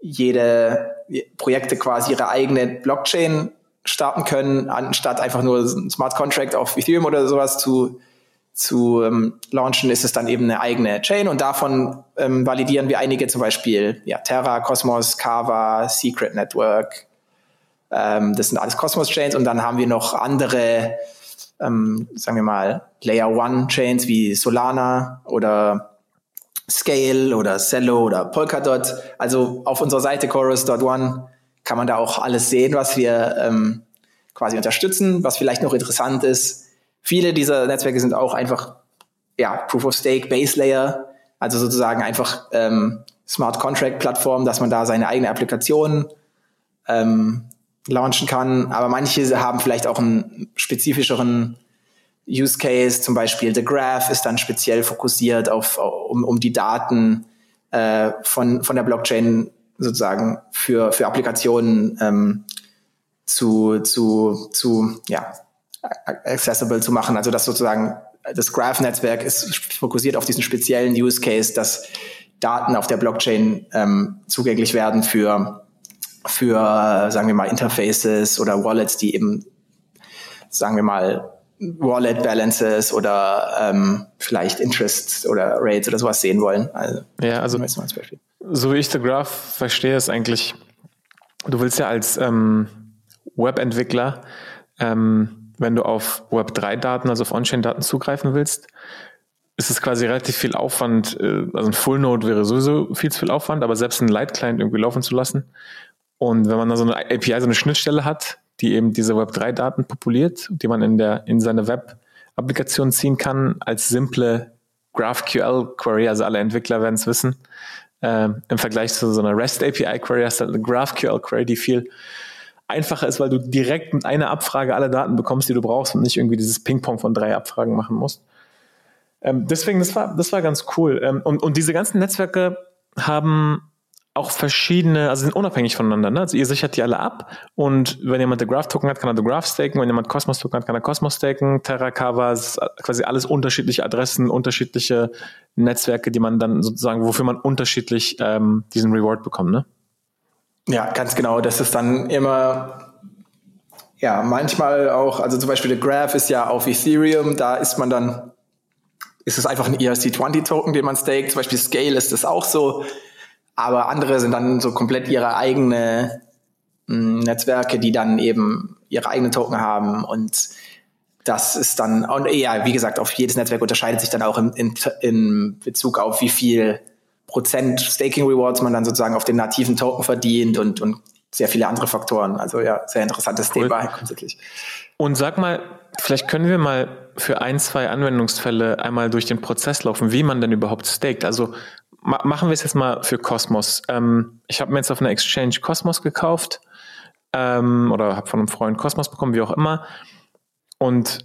jede Projekte quasi ihre eigene Blockchain starten können, anstatt einfach nur ein Smart Contract auf Ethereum oder sowas zu, zu ähm, launchen, ist es dann eben eine eigene Chain und davon ähm, validieren wir einige, zum Beispiel ja, Terra, Cosmos, Kava, Secret Network. Ähm, das sind alles Cosmos-Chains und dann haben wir noch andere, ähm, sagen wir mal, Layer One Chains wie Solana oder Scale oder Cello oder Polkadot. Also auf unserer Seite chorus.one kann man da auch alles sehen, was wir ähm, quasi unterstützen. Was vielleicht noch interessant ist, viele dieser Netzwerke sind auch einfach ja, Proof of Stake, Base Layer, also sozusagen einfach ähm, Smart Contract Plattform, dass man da seine eigene Applikation ähm, launchen kann. Aber manche haben vielleicht auch einen spezifischeren Use Case, zum Beispiel The Graph, ist dann speziell fokussiert auf, um, um die Daten äh, von, von der Blockchain sozusagen für, für Applikationen ähm, zu, zu, zu, ja, accessible zu machen. Also dass sozusagen das Graph-Netzwerk ist fokussiert auf diesen speziellen Use Case, dass Daten auf der Blockchain ähm, zugänglich werden für, für, sagen wir mal, Interfaces oder Wallets, die eben, sagen wir mal, Wallet Balances oder ähm, vielleicht Interest oder Rates oder sowas sehen wollen. Also, ja, also so wie ich The Graph verstehe, ist eigentlich, du willst ja als ähm, Webentwickler, ähm, wenn du auf Web3-Daten, also auf On-Chain-Daten zugreifen willst, ist es quasi relativ viel Aufwand, äh, also ein Full Node wäre sowieso viel zu viel Aufwand, aber selbst einen Light-Client irgendwie laufen zu lassen. Und wenn man da so eine API, so eine Schnittstelle hat, die eben diese Web3-Daten populiert, die man in, der, in seine Web-Applikation ziehen kann, als simple GraphQL-Query, also alle Entwickler werden es wissen. Äh, Im Vergleich zu so einer REST-API-Query hast du halt eine GraphQL-Query, die viel einfacher ist, weil du direkt mit einer Abfrage alle Daten bekommst, die du brauchst und nicht irgendwie dieses Ping-Pong von drei Abfragen machen musst. Ähm, deswegen, das war, das war ganz cool. Ähm, und, und diese ganzen Netzwerke haben auch verschiedene, also sind unabhängig voneinander. Ne? Also ihr sichert die alle ab und wenn jemand The Graph Token hat, kann er The Graph staken. Wenn jemand Cosmos Token hat, kann er Cosmos staken. Terra, Kava, quasi alles unterschiedliche Adressen, unterschiedliche Netzwerke, die man dann sozusagen, wofür man unterschiedlich ähm, diesen Reward bekommt. Ne? Ja, ganz genau. Das ist dann immer ja, manchmal auch, also zum Beispiel der Graph ist ja auf Ethereum, da ist man dann, ist es einfach ein ERC20-Token, den man staked. Zum Beispiel Scale ist das auch so. Aber andere sind dann so komplett ihre eigene mh, hm, Netzwerke, die dann eben ihre eigenen Token haben und das ist dann, und ja, wie gesagt, auf jedes Netzwerk unterscheidet sich dann auch in, in, in Bezug auf wie viel Prozent Staking Rewards man dann sozusagen auf den nativen Token verdient und, und sehr viele andere Faktoren. Also ja, sehr interessantes cool. Thema grundsätzlich. Und sag mal, vielleicht können wir mal für ein, zwei Anwendungsfälle einmal durch den Prozess laufen, wie man denn überhaupt staked. Also ma machen wir es jetzt mal für Cosmos. Ähm, ich habe mir jetzt auf einer Exchange Cosmos gekauft ähm, oder habe von einem Freund Cosmos bekommen, wie auch immer. Und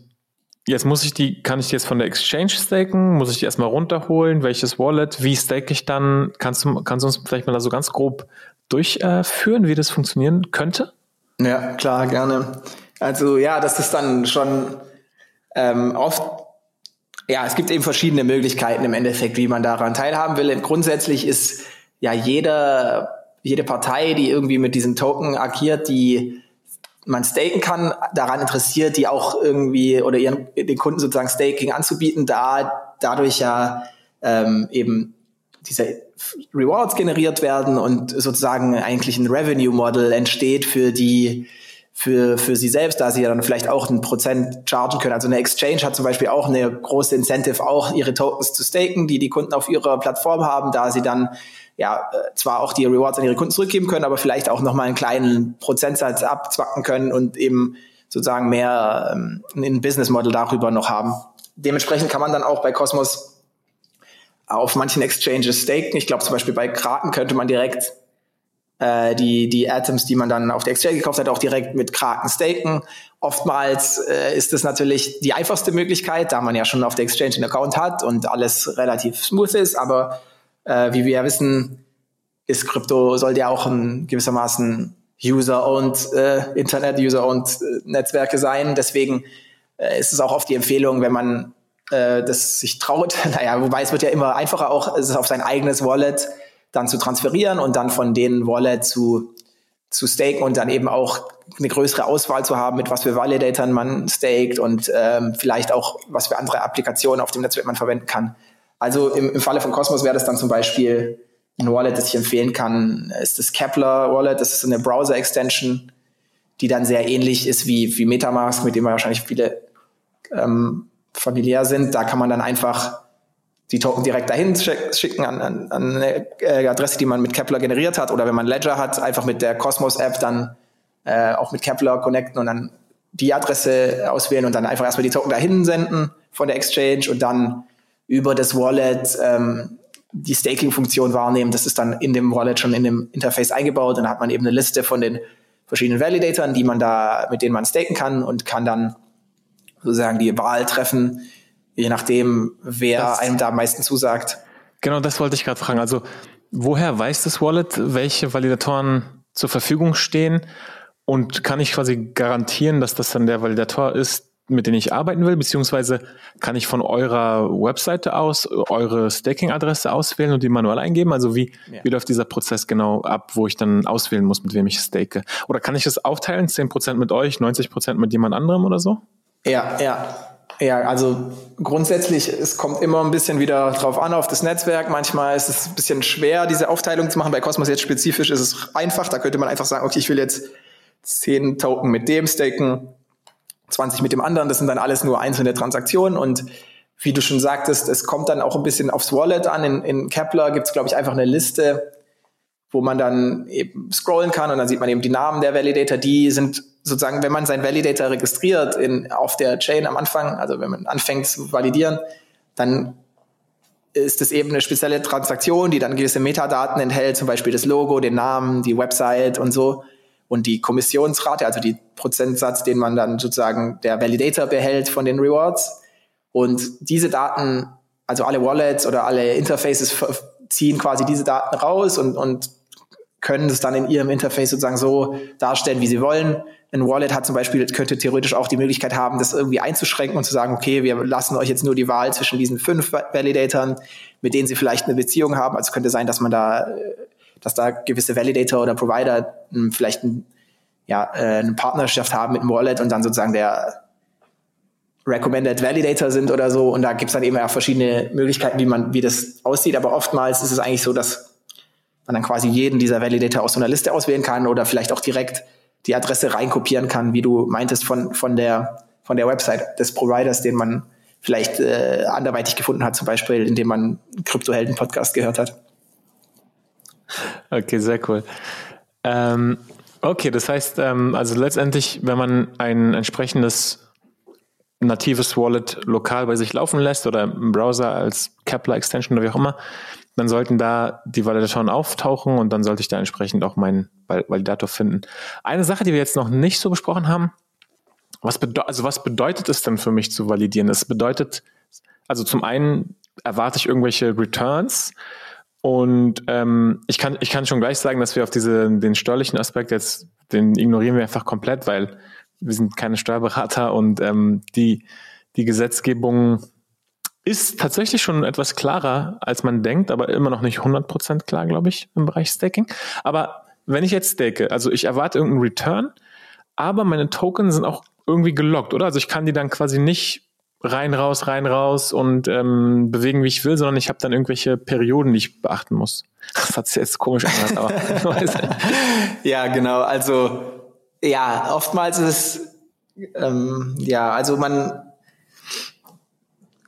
jetzt muss ich die, kann ich die jetzt von der Exchange staken? Muss ich die erstmal runterholen? Welches Wallet? Wie stake ich dann? Kannst du, kannst du uns vielleicht mal da so ganz grob durchführen, wie das funktionieren könnte? Ja, klar, gerne. Also ja, das ist dann schon ähm, oft, ja, es gibt eben verschiedene Möglichkeiten im Endeffekt, wie man daran teilhaben will. Grundsätzlich ist ja jeder, jede Partei, die irgendwie mit diesem Token agiert, die man staken kann, daran interessiert, die auch irgendwie oder ihren den Kunden sozusagen Staking anzubieten, da dadurch ja ähm, eben diese Rewards generiert werden und sozusagen eigentlich ein Revenue Model entsteht für die für, für sie selbst, da sie ja dann vielleicht auch ein Prozent chargen können. Also eine Exchange hat zum Beispiel auch eine große Incentive, auch ihre Tokens zu staken, die die Kunden auf ihrer Plattform haben, da sie dann ja äh, zwar auch die Rewards an ihre Kunden zurückgeben können, aber vielleicht auch nochmal einen kleinen Prozentsatz abzwacken können und eben sozusagen mehr ähm, ein Business Model darüber noch haben. Dementsprechend kann man dann auch bei Cosmos auf manchen Exchanges staken. Ich glaube zum Beispiel bei Kraken könnte man direkt äh, die, die Atoms, die man dann auf der Exchange gekauft hat, auch direkt mit Kraken staken. Oftmals äh, ist das natürlich die einfachste Möglichkeit, da man ja schon auf der Exchange einen Account hat und alles relativ smooth ist. Aber äh, wie wir ja wissen, ist Krypto, soll ja auch ein gewissermaßen User-owned äh, Internet, User-owned äh, Netzwerke sein. Deswegen äh, ist es auch oft die Empfehlung, wenn man äh, das sich traut. Naja, wobei es wird ja immer einfacher, auch es auf sein eigenes Wallet dann zu transferieren und dann von den Wallet zu, zu staken und dann eben auch eine größere Auswahl zu haben, mit was für Validatoren man staked und ähm, vielleicht auch, was für andere Applikationen auf dem Netzwerk man verwenden kann. Also im, im Falle von Cosmos wäre das dann zum Beispiel ein Wallet, das ich empfehlen kann, ist das Kepler Wallet. Das ist eine Browser-Extension, die dann sehr ähnlich ist wie, wie Metamask, mit dem wahrscheinlich viele ähm, familiär sind. Da kann man dann einfach die Token direkt dahin schicken an, an, an eine äh, Adresse, die man mit Kepler generiert hat. Oder wenn man Ledger hat, einfach mit der Cosmos-App dann äh, auch mit Kepler connecten und dann die Adresse auswählen und dann einfach erstmal die Token dahin senden von der Exchange und dann über das Wallet ähm, die Staking-Funktion wahrnehmen. Das ist dann in dem Wallet schon in dem Interface eingebaut. Und dann hat man eben eine Liste von den verschiedenen Validatoren, die man da, mit denen man staken kann und kann dann sozusagen die Wahl treffen, je nachdem, wer das, einem da am meisten zusagt. Genau, das wollte ich gerade fragen. Also, woher weiß das Wallet, welche Validatoren zur Verfügung stehen? Und kann ich quasi garantieren, dass das dann der Validator ist, mit dem ich arbeiten will? Beziehungsweise kann ich von eurer Webseite aus eure Staking-Adresse auswählen und die manuell eingeben? Also wie, ja. wie läuft dieser Prozess genau ab, wo ich dann auswählen muss, mit wem ich stake? Oder kann ich das aufteilen? 10% mit euch, 90% mit jemand anderem oder so? Ja, ja. Ja, also grundsätzlich, es kommt immer ein bisschen wieder drauf an, auf das Netzwerk. Manchmal ist es ein bisschen schwer, diese Aufteilung zu machen. Bei Cosmos jetzt spezifisch ist es einfach. Da könnte man einfach sagen, okay, ich will jetzt 10 Token mit dem staken, 20 mit dem anderen. Das sind dann alles nur einzelne Transaktionen. Und wie du schon sagtest, es kommt dann auch ein bisschen aufs Wallet an. In, in Kepler gibt es, glaube ich, einfach eine Liste, wo man dann eben scrollen kann und dann sieht man eben die Namen der Validator. Die sind sozusagen, wenn man seinen Validator registriert in, auf der Chain am Anfang, also wenn man anfängt zu validieren, dann ist es eben eine spezielle Transaktion, die dann gewisse Metadaten enthält, zum Beispiel das Logo, den Namen, die Website und so und die Kommissionsrate, also die Prozentsatz, den man dann sozusagen der Validator behält von den Rewards. Und diese Daten, also alle Wallets oder alle Interfaces ziehen quasi diese Daten raus und, und können es dann in ihrem Interface sozusagen so darstellen, wie sie wollen. Ein Wallet hat zum Beispiel, könnte theoretisch auch die Möglichkeit haben, das irgendwie einzuschränken und zu sagen, okay, wir lassen euch jetzt nur die Wahl zwischen diesen fünf Validatoren, mit denen sie vielleicht eine Beziehung haben. Also könnte sein, dass man da, dass da gewisse Validator oder Provider hm, vielleicht ein ja, äh, eine Partnerschaft haben mit einem Wallet und dann sozusagen der Recommended Validator sind oder so. Und da gibt's dann eben auch verschiedene Möglichkeiten, wie man, wie das aussieht. Aber oftmals ist es eigentlich so, dass man dann quasi jeden dieser Validator aus so einer Liste auswählen kann oder vielleicht auch direkt die Adresse reinkopieren kann, wie du meintest, von, von der, von der Website des Providers, den man vielleicht äh, anderweitig gefunden hat, zum Beispiel, indem man Kryptohelden-Podcast gehört hat. Okay, sehr cool. Ähm, okay, das heißt, ähm, also letztendlich, wenn man ein entsprechendes natives Wallet lokal bei sich laufen lässt oder im Browser als Kepler-Extension oder wie auch immer, dann sollten da die Validatoren auftauchen und dann sollte ich da entsprechend auch meinen Validator finden. Eine Sache, die wir jetzt noch nicht so besprochen haben, was, also was bedeutet es denn für mich zu validieren? Es bedeutet, also zum einen erwarte ich irgendwelche Returns und ähm, ich, kann, ich kann schon gleich sagen, dass wir auf diese, den steuerlichen Aspekt jetzt, den ignorieren wir einfach komplett, weil wir sind keine Steuerberater und ähm, die, die Gesetzgebung ist tatsächlich schon etwas klarer, als man denkt, aber immer noch nicht 100% klar, glaube ich, im Bereich Staking. Aber wenn ich jetzt stake, also ich erwarte irgendeinen Return, aber meine Token sind auch irgendwie gelockt, oder? Also ich kann die dann quasi nicht rein, raus, rein, raus und ähm, bewegen, wie ich will, sondern ich habe dann irgendwelche Perioden, die ich beachten muss. Das hat sich jetzt komisch angehört, aber. ja, genau. Also ja, oftmals ist es ähm, ja, also man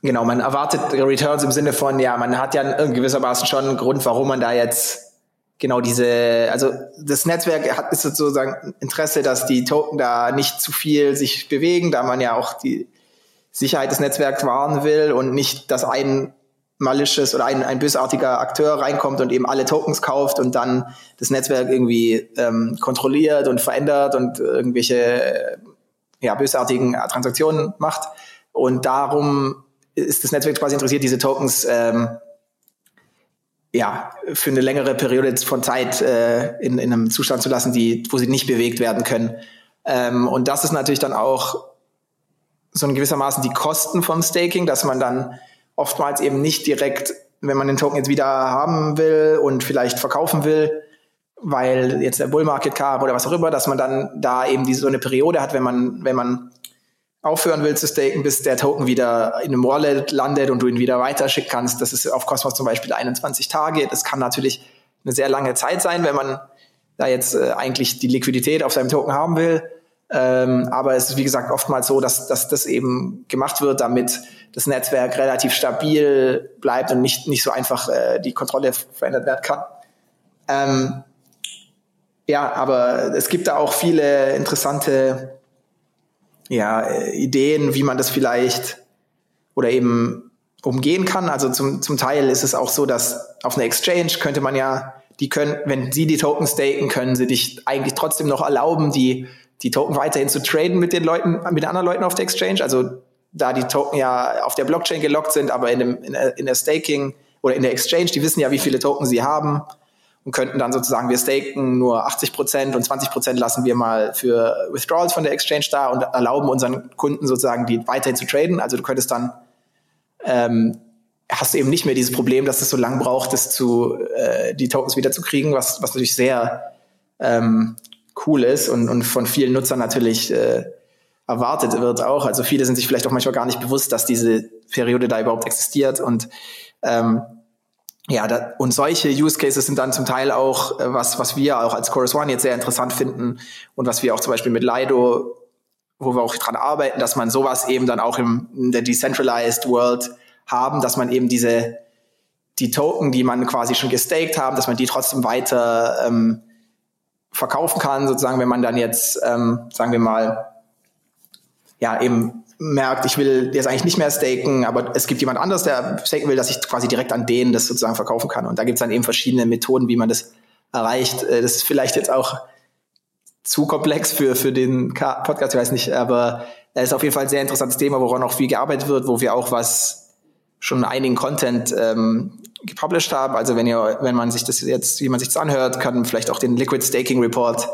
genau, man erwartet Returns im Sinne von, ja, man hat ja gewissermaßen schon einen Grund, warum man da jetzt genau diese, also das Netzwerk hat ist sozusagen Interesse, dass die Token da nicht zu viel sich bewegen, da man ja auch die Sicherheit des Netzwerks wahren will und nicht, dass ein malicious oder ein, ein bösartiger Akteur reinkommt und eben alle Tokens kauft und dann das Netzwerk irgendwie ähm, kontrolliert und verändert und irgendwelche äh, ja, bösartigen Transaktionen macht. Und darum ist das Netzwerk quasi interessiert, diese Tokens ähm, ja, für eine längere Periode von Zeit äh, in, in einem Zustand zu lassen, die, wo sie nicht bewegt werden können. Ähm, und das ist natürlich dann auch so in gewissermaßen die Kosten vom Staking, dass man dann oftmals eben nicht direkt, wenn man den Token jetzt wieder haben will und vielleicht verkaufen will, weil jetzt der Bull Market kam oder was auch immer, dass man dann da eben diese so eine Periode hat, wenn man, wenn man aufhören will zu staken, bis der Token wieder in einem Wallet landet und du ihn wieder weiterschicken kannst. Das ist auf Cosmos zum Beispiel 21 Tage. Das kann natürlich eine sehr lange Zeit sein, wenn man da jetzt äh, eigentlich die Liquidität auf seinem Token haben will. Ähm, aber es ist, wie gesagt, oftmals so, dass, dass das eben gemacht wird, damit das Netzwerk relativ stabil bleibt und nicht, nicht so einfach äh, die Kontrolle verändert werden kann. Ähm, ja, aber es gibt da auch viele interessante ja, äh, Ideen, wie man das vielleicht oder eben umgehen kann. Also zum, zum Teil ist es auch so, dass auf einer Exchange könnte man ja, die können, wenn sie die Token staken, können sie dich eigentlich trotzdem noch erlauben, die die Token weiterhin zu traden mit den Leuten, mit anderen Leuten auf der Exchange. Also da die Token ja auf der Blockchain gelockt sind, aber in, dem, in, der, in der Staking oder in der Exchange, die wissen ja, wie viele Token sie haben und könnten dann sozusagen, wir staken nur 80 Prozent und 20 Prozent lassen wir mal für Withdrawals von der Exchange da und erlauben unseren Kunden sozusagen, die weiterhin zu traden. Also du könntest dann, ähm, hast du eben nicht mehr dieses Problem, dass es so lang braucht, das zu, äh, die Tokens wieder zu kriegen, was, was natürlich sehr ähm, cool ist und, und von vielen Nutzern natürlich äh, erwartet wird auch. Also viele sind sich vielleicht auch manchmal gar nicht bewusst, dass diese Periode da überhaupt existiert und ähm, ja, da, und solche Use Cases sind dann zum Teil auch äh, was, was wir auch als Chorus One jetzt sehr interessant finden und was wir auch zum Beispiel mit Lido, wo wir auch dran arbeiten, dass man sowas eben dann auch im, in der Decentralized World haben, dass man eben diese die Token, die man quasi schon gestaked haben, dass man die trotzdem weiter ähm, verkaufen kann, sozusagen, wenn man dann jetzt, ähm, sagen wir mal, ja, eben merkt, ich will jetzt eigentlich nicht mehr staken, aber es gibt jemand anderes, der staken will, dass ich quasi direkt an denen das sozusagen verkaufen kann. Und da gibt es dann eben verschiedene Methoden, wie man das erreicht. Äh, das ist vielleicht jetzt auch zu komplex für, für den Podcast, ich weiß nicht, aber es ist auf jeden Fall ein sehr interessantes Thema, woran auch viel gearbeitet wird, wo wir auch was schon einigen Content ähm, gepublished haben. Also wenn ihr, wenn man sich das jetzt, wie man sich das anhört, kann vielleicht auch den Liquid Staking Report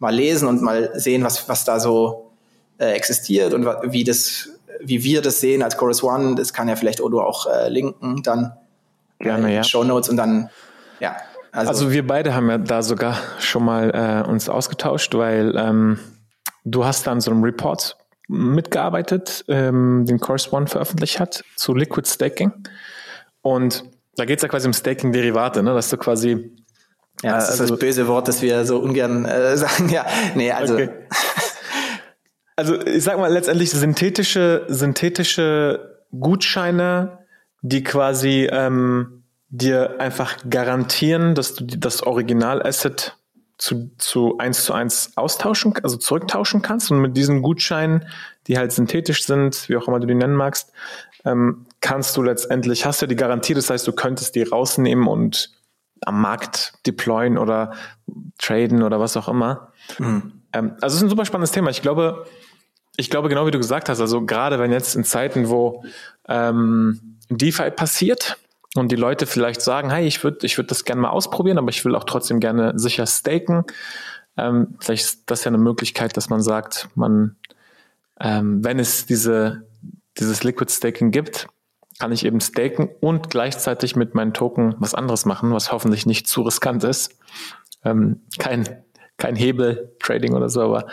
mal lesen und mal sehen, was, was da so äh, existiert und wie das, wie wir das sehen als Chorus One. Das kann ja vielleicht Odo auch äh, linken dann Gerne, äh, ja. Show Notes und dann, ja, Also, also, wir beide haben ja da sogar schon mal äh, uns ausgetauscht, weil ähm, du hast da an so einem Report mitgearbeitet, ähm, den Course One veröffentlicht hat zu Liquid Staking. Und da geht es ja quasi um Staking-Derivate, ne? dass du quasi. Ja, das also, ist das böse Wort, das wir so ungern äh, sagen. Ja, nee, also. Okay. Also ich sag mal letztendlich synthetische, synthetische Gutscheine, die quasi ähm, dir einfach garantieren, dass du das Original-Asset zu, zu eins zu eins austauschen, also zurücktauschen kannst und mit diesen Gutscheinen, die halt synthetisch sind, wie auch immer du die nennen magst, ähm, kannst du letztendlich, hast du die Garantie, das heißt, du könntest die rausnehmen und am Markt deployen oder traden oder was auch immer. Mhm. Ähm, also es ist ein super spannendes Thema. Ich glaube, ich glaube genau wie du gesagt hast, also gerade wenn jetzt in Zeiten, wo ähm, DeFi passiert, und die Leute vielleicht sagen, hey, ich würde ich würde das gerne mal ausprobieren, aber ich will auch trotzdem gerne sicher staken. Ähm, vielleicht ist das ja eine Möglichkeit, dass man sagt, man, ähm, wenn es diese, dieses Liquid Staking gibt, kann ich eben staken und gleichzeitig mit meinen Token was anderes machen, was hoffentlich nicht zu riskant ist. Ähm, kein, kein Hebel-Trading oder so, aber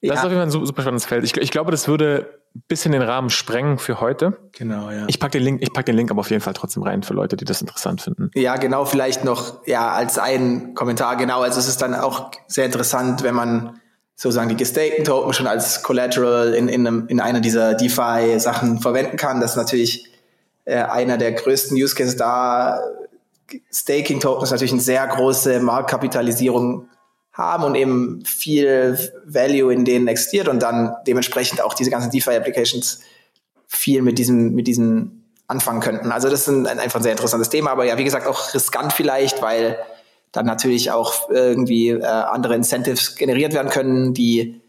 ja. das ist auf jeden Fall ein super spannendes Feld. Ich, ich glaube, das würde bisschen den Rahmen sprengen für heute. Genau, ja. Ich packe den Link, ich pack den Link aber auf jeden Fall trotzdem rein für Leute, die das interessant finden. Ja, genau, vielleicht noch, ja, als ein Kommentar, genau. Also es ist dann auch sehr interessant, wenn man sozusagen die gestakten Token schon als Collateral in, in, einem, in einer dieser DeFi-Sachen verwenden kann. Das ist natürlich äh, einer der größten Use Cases da. Staking Token ist natürlich eine sehr große Marktkapitalisierung haben und eben viel Value in denen existiert und dann dementsprechend auch diese ganzen DeFi-Applications viel mit diesem, mit diesen anfangen könnten. Also das ist ein, einfach ein sehr interessantes Thema, aber ja, wie gesagt, auch riskant vielleicht, weil dann natürlich auch irgendwie äh, andere Incentives generiert werden können, die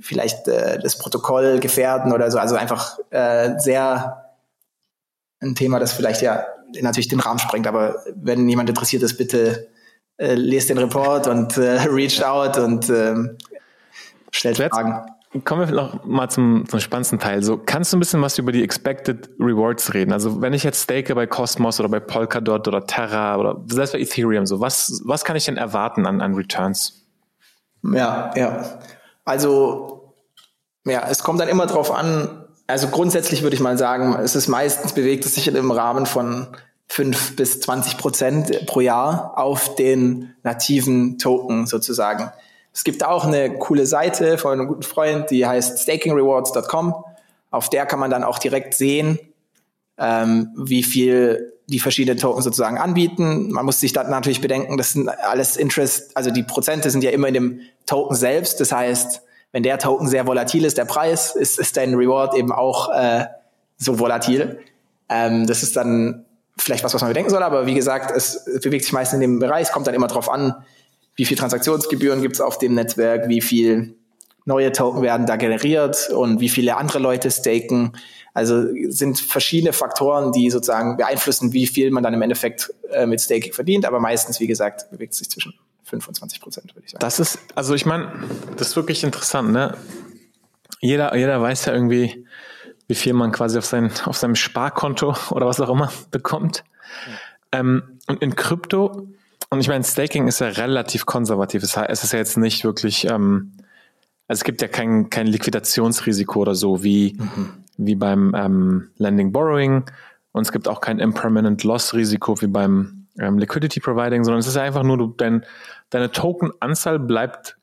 vielleicht äh, das Protokoll gefährden oder so. Also einfach äh, sehr ein Thema, das vielleicht ja natürlich den Rahmen sprengt. Aber wenn jemand interessiert ist, bitte äh, lest den Report und äh, reached out und äh, stellt Jetzt Fragen. Kommen wir noch mal zum, zum spannendsten Teil. So, kannst du ein bisschen was über die Expected Rewards reden? Also, wenn ich jetzt stake bei Cosmos oder bei Polkadot oder Terra oder selbst bei Ethereum, so, was, was kann ich denn erwarten an, an Returns? Ja, ja. Also, ja, es kommt dann immer drauf an. Also, grundsätzlich würde ich mal sagen, es ist meistens bewegt es sich im Rahmen von 5 bis 20 Prozent pro Jahr auf den nativen Token sozusagen. Es gibt auch eine coole Seite von einem guten Freund, die heißt stakingrewards.com. Auf der kann man dann auch direkt sehen, ähm, wie viel die verschiedenen Token sozusagen anbieten. Man muss sich dann natürlich bedenken, das sind alles Interest, also die Prozente sind ja immer in dem Token selbst. Das heißt, wenn der Token sehr volatil ist, der Preis, ist, ist dein Reward eben auch äh, so volatil. Ähm, das ist dann vielleicht was, was man bedenken soll, aber wie gesagt, es bewegt sich meist in dem Bereich, es kommt dann immer darauf an, wie viel Transaktionsgebühren gibt es auf dem Netzwerk, wie viel neue Token werden da generiert und wie viele andere Leute staken. Also sind verschiedene Faktoren, die sozusagen beeinflussen, wie viel man dann im Endeffekt äh, mit Staking verdient, aber meistens, wie gesagt, bewegt sich zwischen 25 Prozent, würde ich sagen. Das ist, also ich meine, das ist wirklich interessant, ne? Jeder, jeder weiß ja irgendwie, wie viel man quasi auf, sein, auf seinem Sparkonto oder was auch immer bekommt. Ja. Ähm, und in Krypto, und ich meine, Staking ist ja relativ konservativ. Es ist ja jetzt nicht wirklich, ähm, also es gibt ja kein, kein Liquidationsrisiko oder so wie, mhm. wie beim ähm, Lending Borrowing. Und es gibt auch kein Impermanent Loss Risiko wie beim ähm, Liquidity Providing, sondern es ist einfach nur, du, dein, deine Token-Anzahl bleibt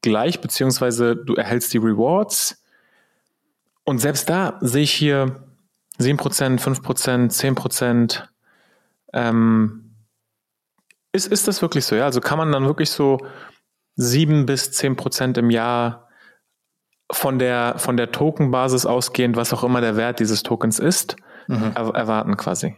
gleich, beziehungsweise du erhältst die Rewards und selbst da sehe ich hier 7%, 5%, 10%. Ähm, ist, ist das wirklich so? Ja, also kann man dann wirklich so 7 bis 10% im Jahr von der, von der Tokenbasis ausgehend, was auch immer der Wert dieses Tokens ist, mhm. er, erwarten quasi?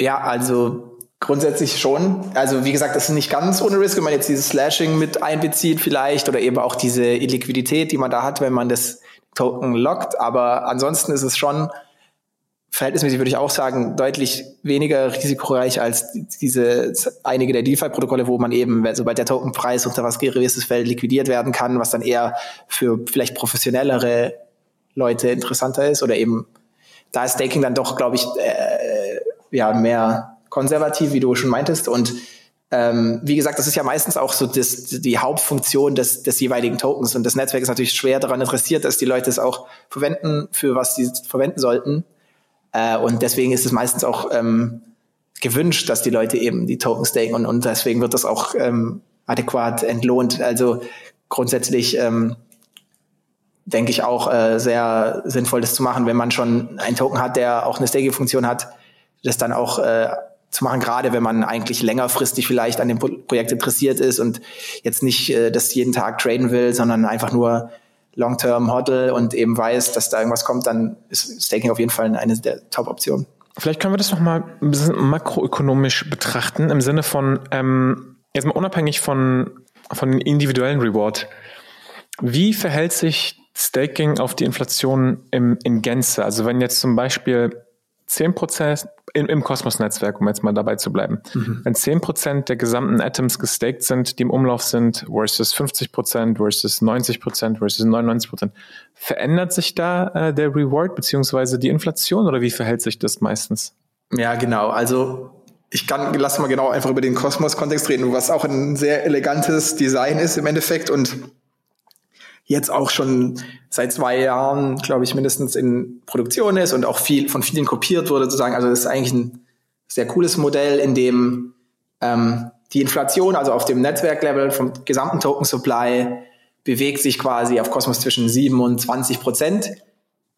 Ja, also grundsätzlich schon. Also wie gesagt, das ist nicht ganz ohne Risk, wenn man jetzt dieses Slashing mit einbezieht vielleicht oder eben auch diese Illiquidität, die man da hat, wenn man das Token lockt. Aber ansonsten ist es schon verhältnismäßig, würde ich auch sagen, deutlich weniger risikoreich als diese einige der DeFi-Protokolle, wo man eben, sobald der Tokenpreis unter was gewisses fällt, liquidiert werden kann, was dann eher für vielleicht professionellere Leute interessanter ist oder eben da ist Staking dann doch, glaube ich, äh, ja, mehr konservativ, wie du schon meintest. Und ähm, wie gesagt, das ist ja meistens auch so das, die Hauptfunktion des, des jeweiligen Tokens. Und das Netzwerk ist natürlich schwer daran interessiert, dass die Leute es auch verwenden, für was sie verwenden sollten. Äh, und deswegen ist es meistens auch ähm, gewünscht, dass die Leute eben die Tokens staken und, und deswegen wird das auch ähm, adäquat entlohnt. Also grundsätzlich ähm, denke ich auch äh, sehr sinnvoll, das zu machen, wenn man schon einen Token hat, der auch eine Staking-Funktion hat, das dann auch äh, zu machen, gerade wenn man eigentlich längerfristig vielleicht an dem Projekt interessiert ist und jetzt nicht äh, das jeden Tag traden will, sondern einfach nur Long-Term Hodl und eben weiß, dass da irgendwas kommt, dann ist Staking auf jeden Fall eine der Top-Optionen. Vielleicht können wir das nochmal ein bisschen makroökonomisch betrachten, im Sinne von, ähm, jetzt mal unabhängig von, von den individuellen Reward. Wie verhält sich Staking auf die Inflation im, in Gänze? Also wenn jetzt zum Beispiel 10% im, im Kosmos-Netzwerk, um jetzt mal dabei zu bleiben, mhm. wenn 10% der gesamten Atoms gestaked sind, die im Umlauf sind, versus 50% versus 90% versus 99%, verändert sich da äh, der Reward beziehungsweise die Inflation oder wie verhält sich das meistens? Ja, genau. Also ich kann, lass mal genau einfach über den Kosmos-Kontext reden, was auch ein sehr elegantes Design ist im Endeffekt und jetzt auch schon seit zwei Jahren, glaube ich, mindestens in Produktion ist und auch viel von vielen kopiert wurde, sozusagen. Also das ist eigentlich ein sehr cooles Modell, in dem ähm, die Inflation, also auf dem Netzwerklevel vom gesamten Token Supply, bewegt sich quasi auf Kosmos zwischen 7 und 20 Prozent,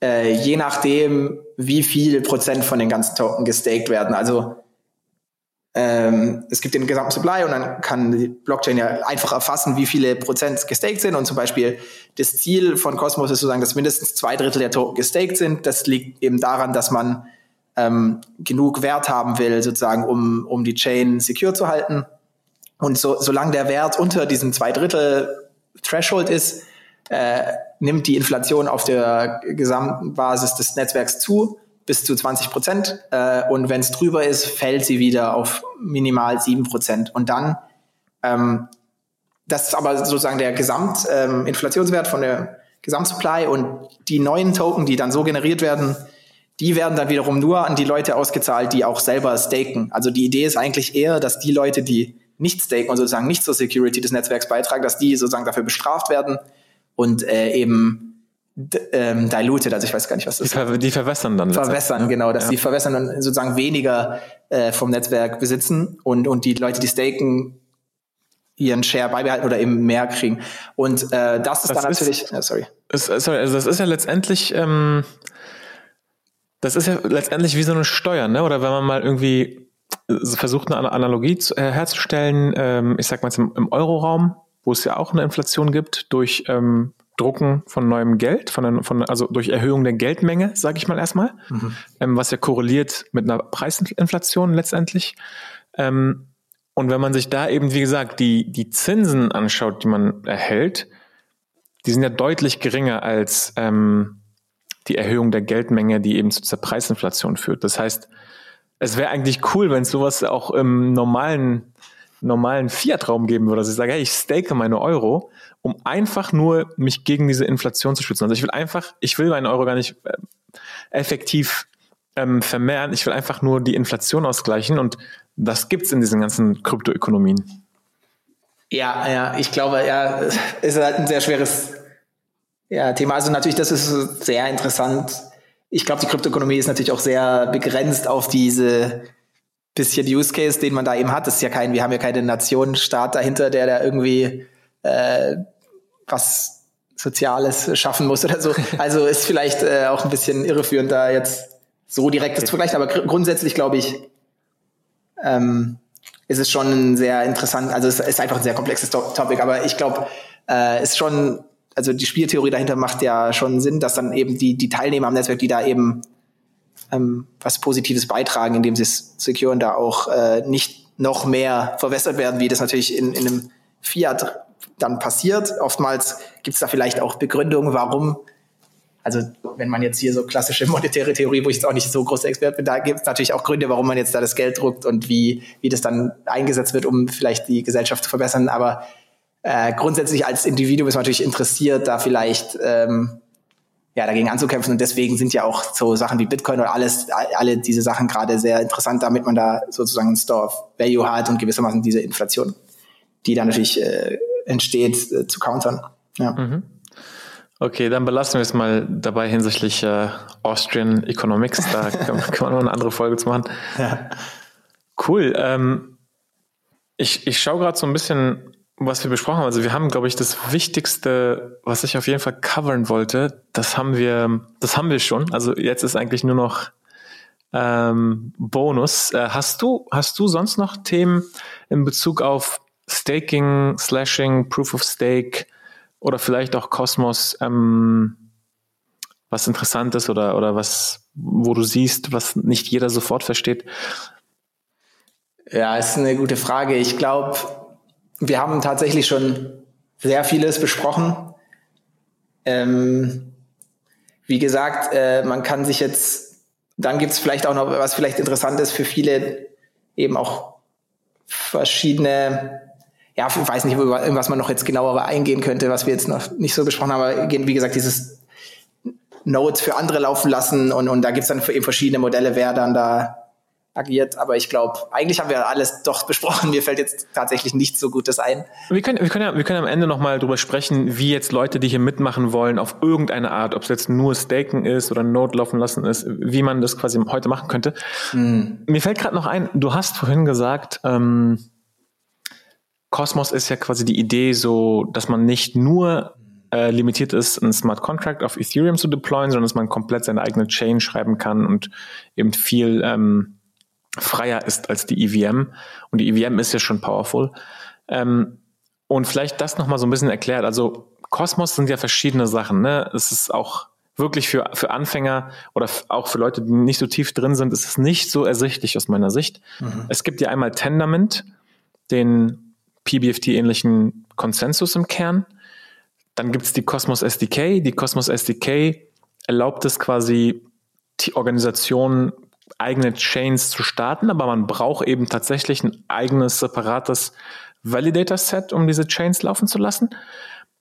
äh, je nachdem, wie viel Prozent von den ganzen Token gestaked werden. Also ähm, es gibt den gesamten Supply und dann kann die Blockchain ja einfach erfassen, wie viele Prozent gestaked sind. Und zum Beispiel das Ziel von Cosmos ist sozusagen, dass mindestens zwei Drittel der Token gestaked sind. Das liegt eben daran, dass man ähm, genug Wert haben will, sozusagen, um, um die Chain secure zu halten. Und so, solange der Wert unter diesem zwei Drittel Threshold ist, äh, nimmt die Inflation auf der gesamten Basis des Netzwerks zu bis zu 20 Prozent. Äh, und wenn es drüber ist, fällt sie wieder auf minimal 7 Prozent. Und dann, ähm, das ist aber sozusagen der Gesamtinflationswert ähm, von der Gesamtsupply und die neuen Token, die dann so generiert werden, die werden dann wiederum nur an die Leute ausgezahlt, die auch selber staken. Also die Idee ist eigentlich eher, dass die Leute, die nicht staken und sozusagen nicht zur Security des Netzwerks beitragen, dass die sozusagen dafür bestraft werden und äh, eben ähm, diluted, also ich weiß gar nicht, was das die, ver die verwässern dann. Verwässern, ne? genau, dass ja. die verwässern und sozusagen weniger äh, vom Netzwerk besitzen und, und die Leute, die staken, ihren Share beibehalten oder eben mehr kriegen. Und äh, das ist das dann ist, natürlich, ja, sorry. Ist, sorry, also das ist ja letztendlich, ähm, das ist ja letztendlich wie so eine Steuer, ne? Oder wenn man mal irgendwie versucht, eine Analogie zu, äh, herzustellen, ähm, ich sag mal jetzt im, im Euroraum, wo es ja auch eine Inflation gibt durch ähm, Drucken von neuem Geld, von, von also durch Erhöhung der Geldmenge, sage ich mal erstmal, mhm. ähm, was ja korreliert mit einer Preisinflation letztendlich. Ähm, und wenn man sich da eben, wie gesagt, die, die Zinsen anschaut, die man erhält, die sind ja deutlich geringer als ähm, die Erhöhung der Geldmenge, die eben zu dieser Preisinflation führt. Das heißt, es wäre eigentlich cool, wenn es sowas auch im normalen normalen Fiat-Raum geben würde, dass ich sage, hey, ich stake meine Euro, um einfach nur mich gegen diese Inflation zu schützen. Also ich will einfach, ich will meinen Euro gar nicht äh, effektiv ähm, vermehren, ich will einfach nur die Inflation ausgleichen und das gibt's in diesen ganzen Kryptoökonomien. Ja, ja, ich glaube, ja, ist halt ein sehr schweres ja, Thema. Also natürlich, das ist sehr interessant. Ich glaube, die Kryptoökonomie ist natürlich auch sehr begrenzt auf diese bisschen Use Case, den man da eben hat. Das ist ja kein, wir haben ja keine Nationenstaat dahinter, der da irgendwie äh, was Soziales schaffen muss oder so. Also ist vielleicht äh, auch ein bisschen irreführend, da jetzt so direkt das zu vergleichen. Aber gr grundsätzlich glaube ich, ähm, ist es schon ein sehr interessant, also es ist einfach ein sehr komplexes Topic, aber ich glaube, äh, ist schon, also die Spieltheorie dahinter macht ja schon Sinn, dass dann eben die, die Teilnehmer am Netzwerk, die da eben ähm, was Positives beitragen, indem sie es securen, da auch äh, nicht noch mehr verwässert werden, wie das natürlich in, in einem Fiat dann passiert. Oftmals gibt es da vielleicht auch Begründungen, warum. Also wenn man jetzt hier so klassische monetäre Theorie, wo ich jetzt auch nicht so großer Experte bin, da gibt es natürlich auch Gründe, warum man jetzt da das Geld druckt und wie, wie das dann eingesetzt wird, um vielleicht die Gesellschaft zu verbessern. Aber äh, grundsätzlich als Individuum ist man natürlich interessiert, da vielleicht ähm, ja, dagegen anzukämpfen. Und deswegen sind ja auch so Sachen wie Bitcoin oder alles, alle diese Sachen gerade sehr interessant, damit man da sozusagen einen Store of Value hat und gewissermaßen diese Inflation, die dann natürlich äh, entsteht, äh, zu countern. Ja. Mhm. Okay, dann belassen wir es mal dabei hinsichtlich äh, Austrian Economics. Da kann, kann, man noch eine andere Folge zu machen. Ja. Cool. Ähm, ich, ich schaue gerade so ein bisschen was wir besprochen haben, also wir haben, glaube ich, das Wichtigste, was ich auf jeden Fall covern wollte, das haben wir, das haben wir schon. Also jetzt ist eigentlich nur noch ähm, Bonus. Äh, hast du, hast du sonst noch Themen in Bezug auf Staking, Slashing, Proof of Stake oder vielleicht auch Cosmos, ähm, was interessant ist oder, oder was, wo du siehst, was nicht jeder sofort versteht? Ja, ist eine gute Frage. Ich glaube, wir haben tatsächlich schon sehr vieles besprochen. Ähm, wie gesagt, äh, man kann sich jetzt, dann gibt es vielleicht auch noch was vielleicht Interessantes für viele, eben auch verschiedene, ja, ich weiß nicht, was man noch jetzt genauer eingehen könnte, was wir jetzt noch nicht so besprochen haben, aber wie gesagt, dieses Nodes für andere laufen lassen und, und da gibt es dann eben verschiedene Modelle, wer dann da agiert. Aber ich glaube, eigentlich haben wir alles doch besprochen. Mir fällt jetzt tatsächlich nichts so Gutes ein. Wir können, wir können, ja, wir können am Ende nochmal drüber sprechen, wie jetzt Leute, die hier mitmachen wollen, auf irgendeine Art, ob es jetzt nur Staken ist oder Node laufen lassen ist, wie man das quasi heute machen könnte. Mhm. Mir fällt gerade noch ein, du hast vorhin gesagt, ähm, Cosmos ist ja quasi die Idee so, dass man nicht nur äh, limitiert ist, einen Smart Contract auf Ethereum zu deployen, sondern dass man komplett seine eigene Chain schreiben kann und eben viel ähm, freier ist als die EVM. Und die EVM ist ja schon powerful. Ähm, und vielleicht das nochmal so ein bisschen erklärt. Also Cosmos sind ja verschiedene Sachen. Ne? Es ist auch wirklich für, für Anfänger oder auch für Leute, die nicht so tief drin sind, ist es nicht so ersichtlich aus meiner Sicht. Mhm. Es gibt ja einmal Tendermint, den PBFT-ähnlichen Konsensus im Kern. Dann gibt es die Cosmos SDK. Die Cosmos SDK erlaubt es quasi, die Organisationen eigene Chains zu starten, aber man braucht eben tatsächlich ein eigenes separates Validator-Set, um diese Chains laufen zu lassen.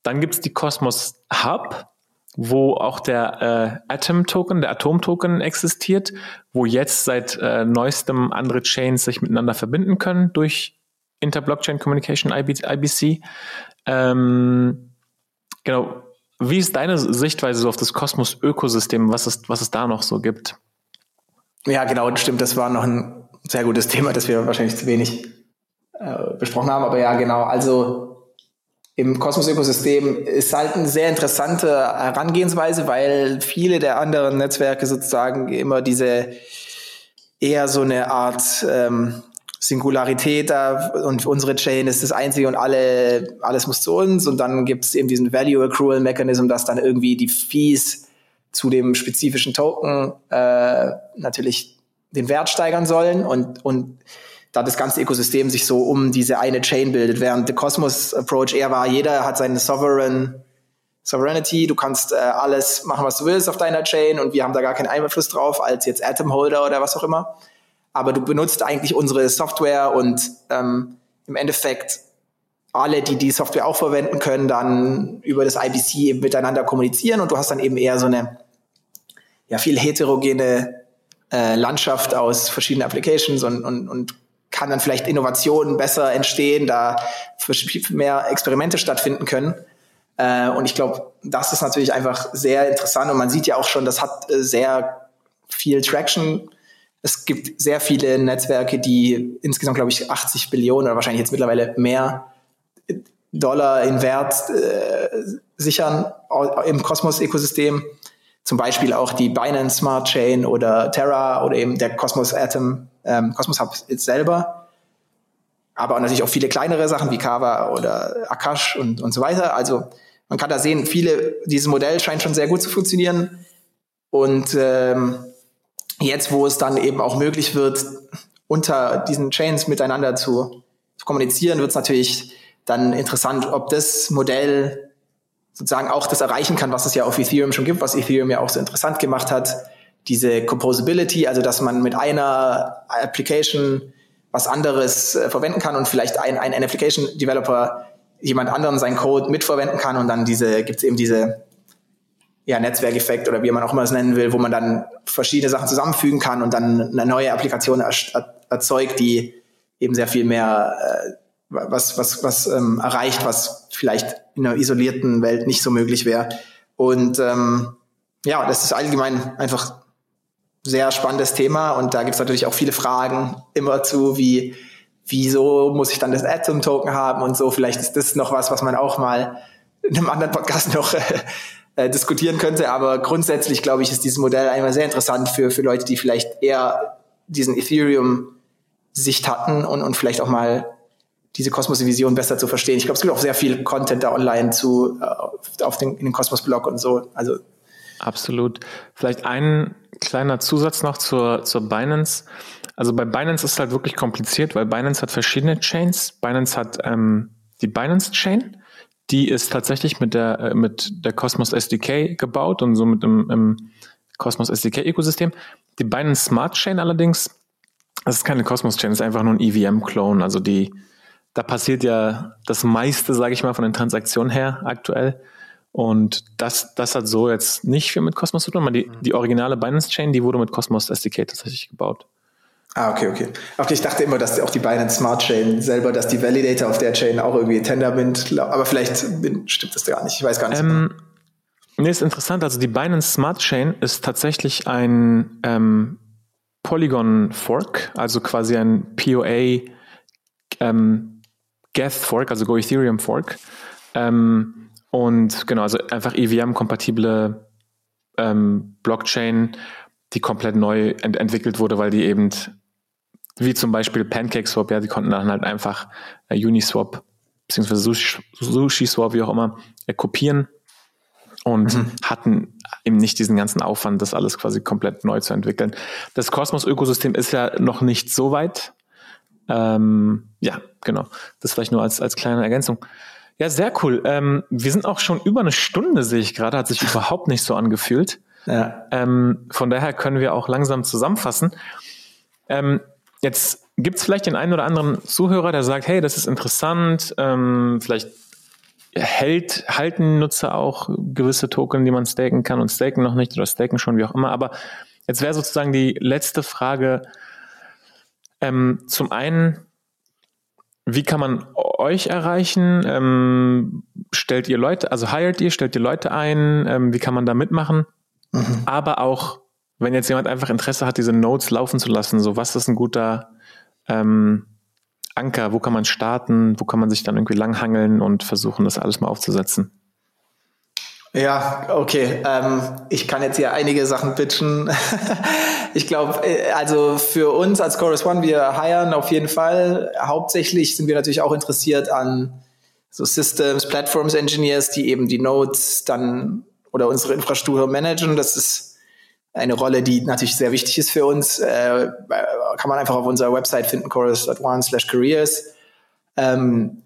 Dann gibt es die Cosmos Hub, wo auch der äh, Atom-Token, der Atom-Token existiert, wo jetzt seit äh, neuestem andere Chains sich miteinander verbinden können durch Inter-Blockchain Communication IBC. Ähm, genau. Wie ist deine Sichtweise so auf das Kosmos-Ökosystem, was es, was es da noch so gibt? Ja, genau, stimmt. Das war noch ein sehr gutes Thema, das wir wahrscheinlich zu wenig äh, besprochen haben. Aber ja, genau. Also im Kosmos-Ökosystem ist halt eine sehr interessante Herangehensweise, weil viele der anderen Netzwerke sozusagen immer diese eher so eine Art ähm, Singularität da und unsere Chain ist das einzige und alle, alles muss zu uns und dann gibt es eben diesen Value Accrual Mechanism, dass dann irgendwie die Fees zu dem spezifischen Token äh, natürlich den Wert steigern sollen und, und da das ganze Ökosystem sich so um diese eine Chain bildet, während der Cosmos Approach eher war, jeder hat seine Sovereign Sovereignty, du kannst äh, alles machen, was du willst auf deiner Chain und wir haben da gar keinen Einfluss drauf als jetzt Atom Holder oder was auch immer. Aber du benutzt eigentlich unsere Software und ähm, im Endeffekt alle, die die Software auch verwenden können, dann über das IBC eben miteinander kommunizieren und du hast dann eben eher so eine ja viel heterogene äh, Landschaft aus verschiedenen Applications und, und, und kann dann vielleicht Innovationen besser entstehen, da mehr Experimente stattfinden können. Äh, und ich glaube, das ist natürlich einfach sehr interessant und man sieht ja auch schon, das hat äh, sehr viel Traction. Es gibt sehr viele Netzwerke, die insgesamt, glaube ich, 80 Billionen oder wahrscheinlich jetzt mittlerweile mehr Dollar in Wert äh, sichern im Kosmos-Ökosystem. Zum Beispiel auch die Binance Smart Chain oder Terra oder eben der Cosmos Atom, ähm, Cosmos Hub selber. Aber natürlich auch viele kleinere Sachen wie Kava oder Akash und, und so weiter. Also man kann da sehen, viele, dieses Modell scheint schon sehr gut zu funktionieren. Und ähm, jetzt, wo es dann eben auch möglich wird, unter diesen Chains miteinander zu, zu kommunizieren, wird es natürlich dann interessant, ob das Modell sozusagen auch das erreichen kann, was es ja auf Ethereum schon gibt, was Ethereum ja auch so interessant gemacht hat. Diese Composability, also dass man mit einer Application was anderes äh, verwenden kann und vielleicht ein, ein Application Developer jemand anderen seinen Code mitverwenden kann und dann diese, gibt es eben diese ja, Netzwerkeffekt oder wie man auch immer es nennen will, wo man dann verschiedene Sachen zusammenfügen kann und dann eine neue Applikation erzeugt, die eben sehr viel mehr äh, was, was, was ähm, erreicht, was vielleicht in einer isolierten Welt nicht so möglich wäre. Und ähm, ja, das ist allgemein einfach sehr spannendes Thema und da gibt es natürlich auch viele Fragen immer zu, wie wieso muss ich dann das Atom-Token haben und so. Vielleicht ist das noch was, was man auch mal in einem anderen Podcast noch äh, äh, diskutieren könnte. Aber grundsätzlich, glaube ich, ist dieses Modell einmal sehr interessant für, für Leute, die vielleicht eher diesen Ethereum-Sicht hatten und, und vielleicht auch mal diese Kosmos-Vision besser zu verstehen. Ich glaube, es gibt auch sehr viel Content da online zu, äh, auf den, in den Kosmos-Blog und so. Also Absolut. Vielleicht ein kleiner Zusatz noch zur, zur Binance. Also bei Binance ist es halt wirklich kompliziert, weil Binance hat verschiedene Chains. Binance hat ähm, die Binance Chain, die ist tatsächlich mit der, äh, mit der Cosmos SDK gebaut und somit im, im Cosmos SDK-Ökosystem. Die Binance Smart Chain allerdings, das ist keine Cosmos Chain, das ist einfach nur ein EVM-Clone. Also die, da passiert ja das meiste, sage ich mal, von den Transaktionen her aktuell. Und das, das hat so jetzt nicht viel mit Cosmos zu tun, aber die, die originale Binance Chain, die wurde mit Cosmos SDK tatsächlich gebaut. Ah, okay, okay. Okay, ich dachte immer, dass auch die Binance Smart Chain selber, dass die Validator auf der Chain auch irgendwie Tendermint, aber vielleicht stimmt das gar nicht. Ich weiß gar nicht. Ähm, nee, ist interessant. Also die Binance Smart Chain ist tatsächlich ein ähm, Polygon Fork, also quasi ein POA ähm, Geth Fork, also Go Ethereum Fork. Ähm, und genau, also einfach EVM-kompatible ähm, Blockchain, die komplett neu ent entwickelt wurde, weil die eben, wie zum Beispiel PancakeSwap, ja, die konnten dann halt einfach äh, Uniswap beziehungsweise Sushi, SushiSwap, wie auch immer, äh, kopieren und mhm. hatten eben nicht diesen ganzen Aufwand, das alles quasi komplett neu zu entwickeln. Das Cosmos-Ökosystem ist ja noch nicht so weit. Ähm, ja, genau. Das vielleicht nur als, als kleine Ergänzung. Ja, sehr cool. Ähm, wir sind auch schon über eine Stunde, sehe ich gerade, hat sich überhaupt nicht so angefühlt. Ja. Ähm, von daher können wir auch langsam zusammenfassen. Ähm, jetzt gibt es vielleicht den einen oder anderen Zuhörer, der sagt, hey, das ist interessant, ähm, vielleicht hält, halten Nutzer auch gewisse Token, die man staken kann und staken noch nicht oder staken schon, wie auch immer. Aber jetzt wäre sozusagen die letzte Frage, ähm, zum einen, wie kann man euch erreichen? Ähm, stellt ihr Leute, also hired ihr, stellt ihr Leute ein? Ähm, wie kann man da mitmachen? Mhm. Aber auch, wenn jetzt jemand einfach Interesse hat, diese Notes laufen zu lassen, so was ist ein guter ähm, Anker? Wo kann man starten? Wo kann man sich dann irgendwie langhangeln und versuchen, das alles mal aufzusetzen? Ja, okay. Ähm, ich kann jetzt hier einige Sachen pitchen. ich glaube, äh, also für uns als Chorus One, wir hiren auf jeden Fall. Hauptsächlich sind wir natürlich auch interessiert an so Systems, Platforms Engineers, die eben die Nodes dann oder unsere Infrastruktur managen. Das ist eine Rolle, die natürlich sehr wichtig ist für uns. Äh, kann man einfach auf unserer Website finden, chorus.one slash careers. Ähm,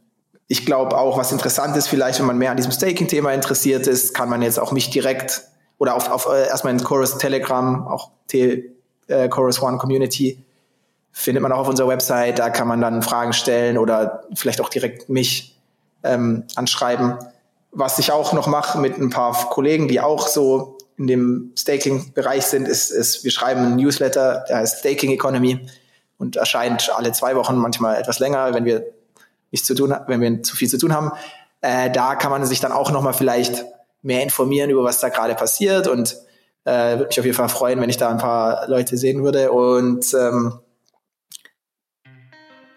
ich glaube auch, was interessant ist, vielleicht, wenn man mehr an diesem Staking-Thema interessiert ist, kann man jetzt auch mich direkt oder auf, auf äh, erstmal in Chorus Telegram, auch T, äh, Chorus One Community, findet man auch auf unserer Website. Da kann man dann Fragen stellen oder vielleicht auch direkt mich ähm, anschreiben. Was ich auch noch mache mit ein paar Kollegen, die auch so in dem Staking-Bereich sind, ist, ist, wir schreiben einen Newsletter, der heißt Staking Economy und erscheint alle zwei Wochen, manchmal etwas länger, wenn wir nichts zu tun, wenn wir zu viel zu tun haben. Äh, da kann man sich dann auch nochmal vielleicht mehr informieren über was da gerade passiert und äh, würde mich auf jeden Fall freuen, wenn ich da ein paar Leute sehen würde. Und ähm,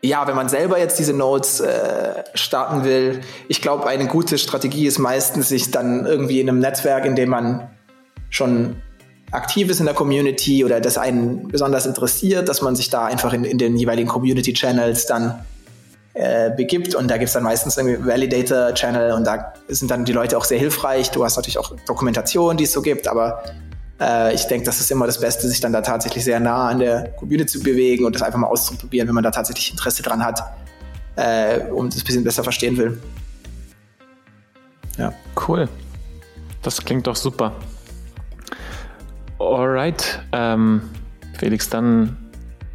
ja, wenn man selber jetzt diese Notes äh, starten will, ich glaube, eine gute Strategie ist meistens, sich dann irgendwie in einem Netzwerk, in dem man schon aktiv ist in der Community oder das einen besonders interessiert, dass man sich da einfach in, in den jeweiligen Community-Channels dann äh, begibt und da gibt es dann meistens irgendwie Validator-Channel und da sind dann die Leute auch sehr hilfreich. Du hast natürlich auch Dokumentation, die es so gibt, aber äh, ich denke, das ist immer das Beste, sich dann da tatsächlich sehr nah an der Community zu bewegen und das einfach mal auszuprobieren, wenn man da tatsächlich Interesse dran hat äh, und es ein bisschen besser verstehen will. Ja. Cool. Das klingt doch super. Alright, ähm, Felix, dann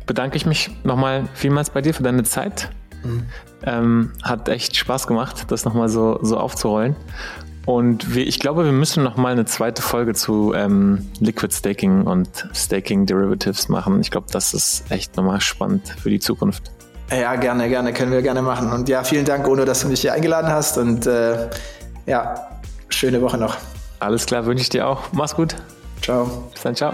bedanke ich mich nochmal vielmals bei dir für deine Zeit. Mhm. Ähm, hat echt Spaß gemacht, das nochmal so, so aufzurollen. Und wir, ich glaube, wir müssen noch mal eine zweite Folge zu ähm, Liquid Staking und Staking Derivatives machen. Ich glaube, das ist echt nochmal spannend für die Zukunft. Ja, gerne, gerne, können wir gerne machen. Und ja, vielen Dank, Ono, dass du mich hier eingeladen hast. Und äh, ja, schöne Woche noch. Alles klar, wünsche ich dir auch. Mach's gut. Ciao. Bis dann, ciao.